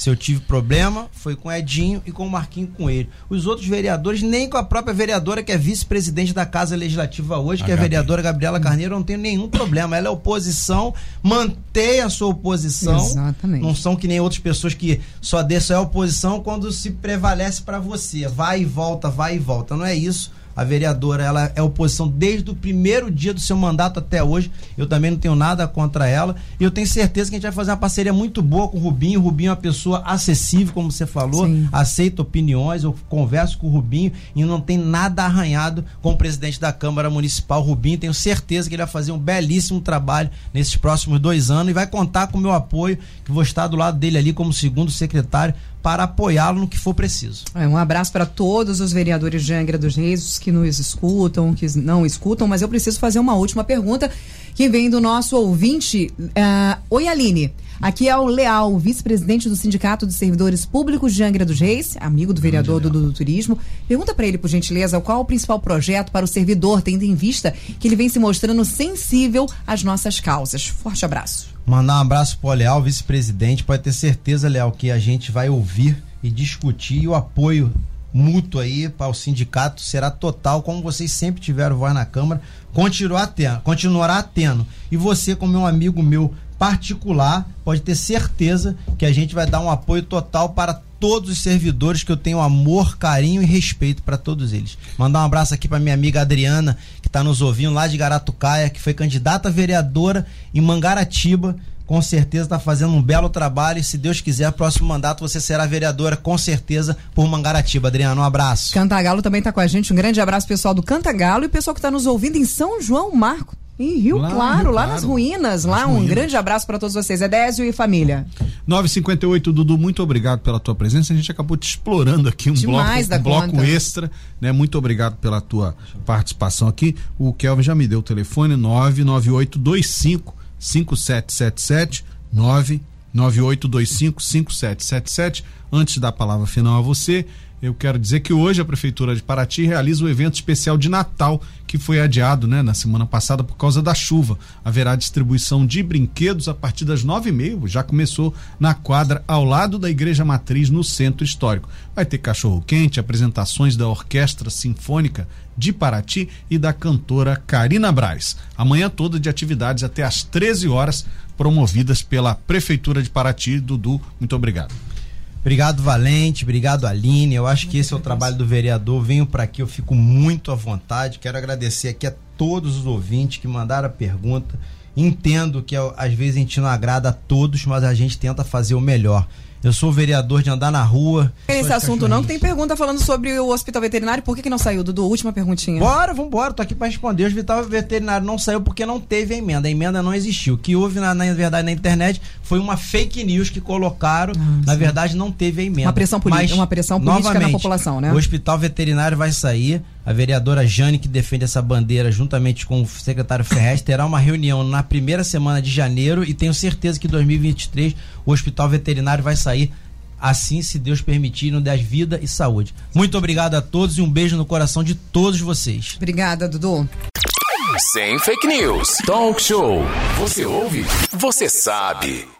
Se eu tive problema, foi com o Edinho e com o Marquinho com ele. Os outros vereadores, nem com a própria vereadora, que é vice-presidente da Casa Legislativa hoje, a que é a vereadora Gabriela Carneiro, eu não tenho nenhum problema. Ela é oposição, mantém a sua oposição. Exatamente. Não são que nem outras pessoas que só deixam a oposição quando se prevalece para você. Vai e volta, vai e volta. Não é isso a vereadora ela é oposição desde o primeiro dia do seu mandato até hoje. Eu também não tenho nada contra ela. E eu tenho certeza que a gente vai fazer uma parceria muito boa com o Rubinho. O Rubinho é uma pessoa acessível, como você falou, Sim. aceita opiniões. Eu converso com o Rubinho e não tem nada arranhado com o presidente da Câmara Municipal, Rubinho. Tenho certeza que ele vai fazer um belíssimo trabalho nesses próximos dois anos e vai contar com o meu apoio, que vou estar do lado dele ali como segundo secretário para apoiá-lo no que for preciso. É, um abraço para todos os vereadores de Angra dos Reis, que nos escutam, que não escutam, mas eu preciso fazer uma última pergunta que vem do nosso ouvinte. Uh, Oi, Aline. Aqui é o Leal, vice-presidente do Sindicato de Servidores Públicos de Angra dos Reis, amigo do vereador do, do, Turismo. Pergunta para ele, por gentileza, qual o principal projeto para o servidor, tendo em vista que ele vem se mostrando sensível às nossas causas. Forte abraço. Mandar um abraço pro Leal, vice-presidente. Pode ter certeza, Leal, que a gente vai ouvir e discutir e o apoio mútuo aí para o sindicato será total, como vocês sempre tiveram voz na Câmara, continuar tendo, continuará tendo. E você, como um amigo meu particular, pode ter certeza que a gente vai dar um apoio total para todos os servidores que eu tenho amor, carinho e respeito para todos eles. Mandar um abraço aqui para minha amiga Adriana, que está nos ouvindo lá de Garatucaia, que foi candidata vereadora em Mangaratiba. Com certeza está fazendo um belo trabalho e se Deus quiser, próximo mandato você será vereadora, com certeza, por Mangaratiba. Adriana, um abraço. Cantagalo também está com a gente. Um grande abraço pessoal do Cantagalo e pessoal que está nos ouvindo em São João Marco. Em Rio lá, Claro, Rio lá Claro. nas ruínas, lá um ruínas. grande abraço para todos vocês, Edésio e família. 958 Dudu, muito obrigado pela tua presença. A gente acabou te explorando aqui um Demais bloco, um bloco extra, né? Muito obrigado pela tua participação aqui. O Kelvin já me deu o telefone 99825 5777 99825 5777. Antes da palavra final a você, eu quero dizer que hoje a Prefeitura de Paraty realiza o evento especial de Natal, que foi adiado né, na semana passada por causa da chuva. Haverá distribuição de brinquedos a partir das nove e meia, já começou na quadra ao lado da Igreja Matriz, no Centro Histórico. Vai ter cachorro-quente, apresentações da Orquestra Sinfônica de Paraty e da cantora Karina Braz. Amanhã toda de atividades até às 13 horas, promovidas pela Prefeitura de Paraty. Dudu, muito obrigado. Obrigado, Valente. Obrigado, Aline. Eu acho que esse é o trabalho do vereador. Venho para aqui, eu fico muito à vontade. Quero agradecer aqui a todos os ouvintes que mandaram a pergunta. Entendo que às vezes a gente não agrada a todos, mas a gente tenta fazer o melhor. Eu sou vereador de andar na rua. Esse assunto não, que tem pergunta falando sobre o hospital veterinário. Por que, que não saiu, Dudu? Última perguntinha. Bora, vambora. Tô aqui para responder. O hospital veterinário não saiu porque não teve emenda. A emenda não existiu. O que houve, na, na verdade, na internet foi uma fake news que colocaram. Ah, na verdade, não teve a emenda. Uma pressão, Mas, uma pressão política na população, né? O hospital veterinário vai sair. A vereadora Jane, que defende essa bandeira, juntamente com o secretário Ferrez, terá uma reunião na primeira semana de janeiro e tenho certeza que em 2023 o hospital veterinário vai sair assim, se Deus permitir, nos der vida e saúde. Muito obrigado a todos e um beijo no coração de todos vocês. Obrigada, Dudu. Sem fake news. Talk show. Você ouve? Você sabe.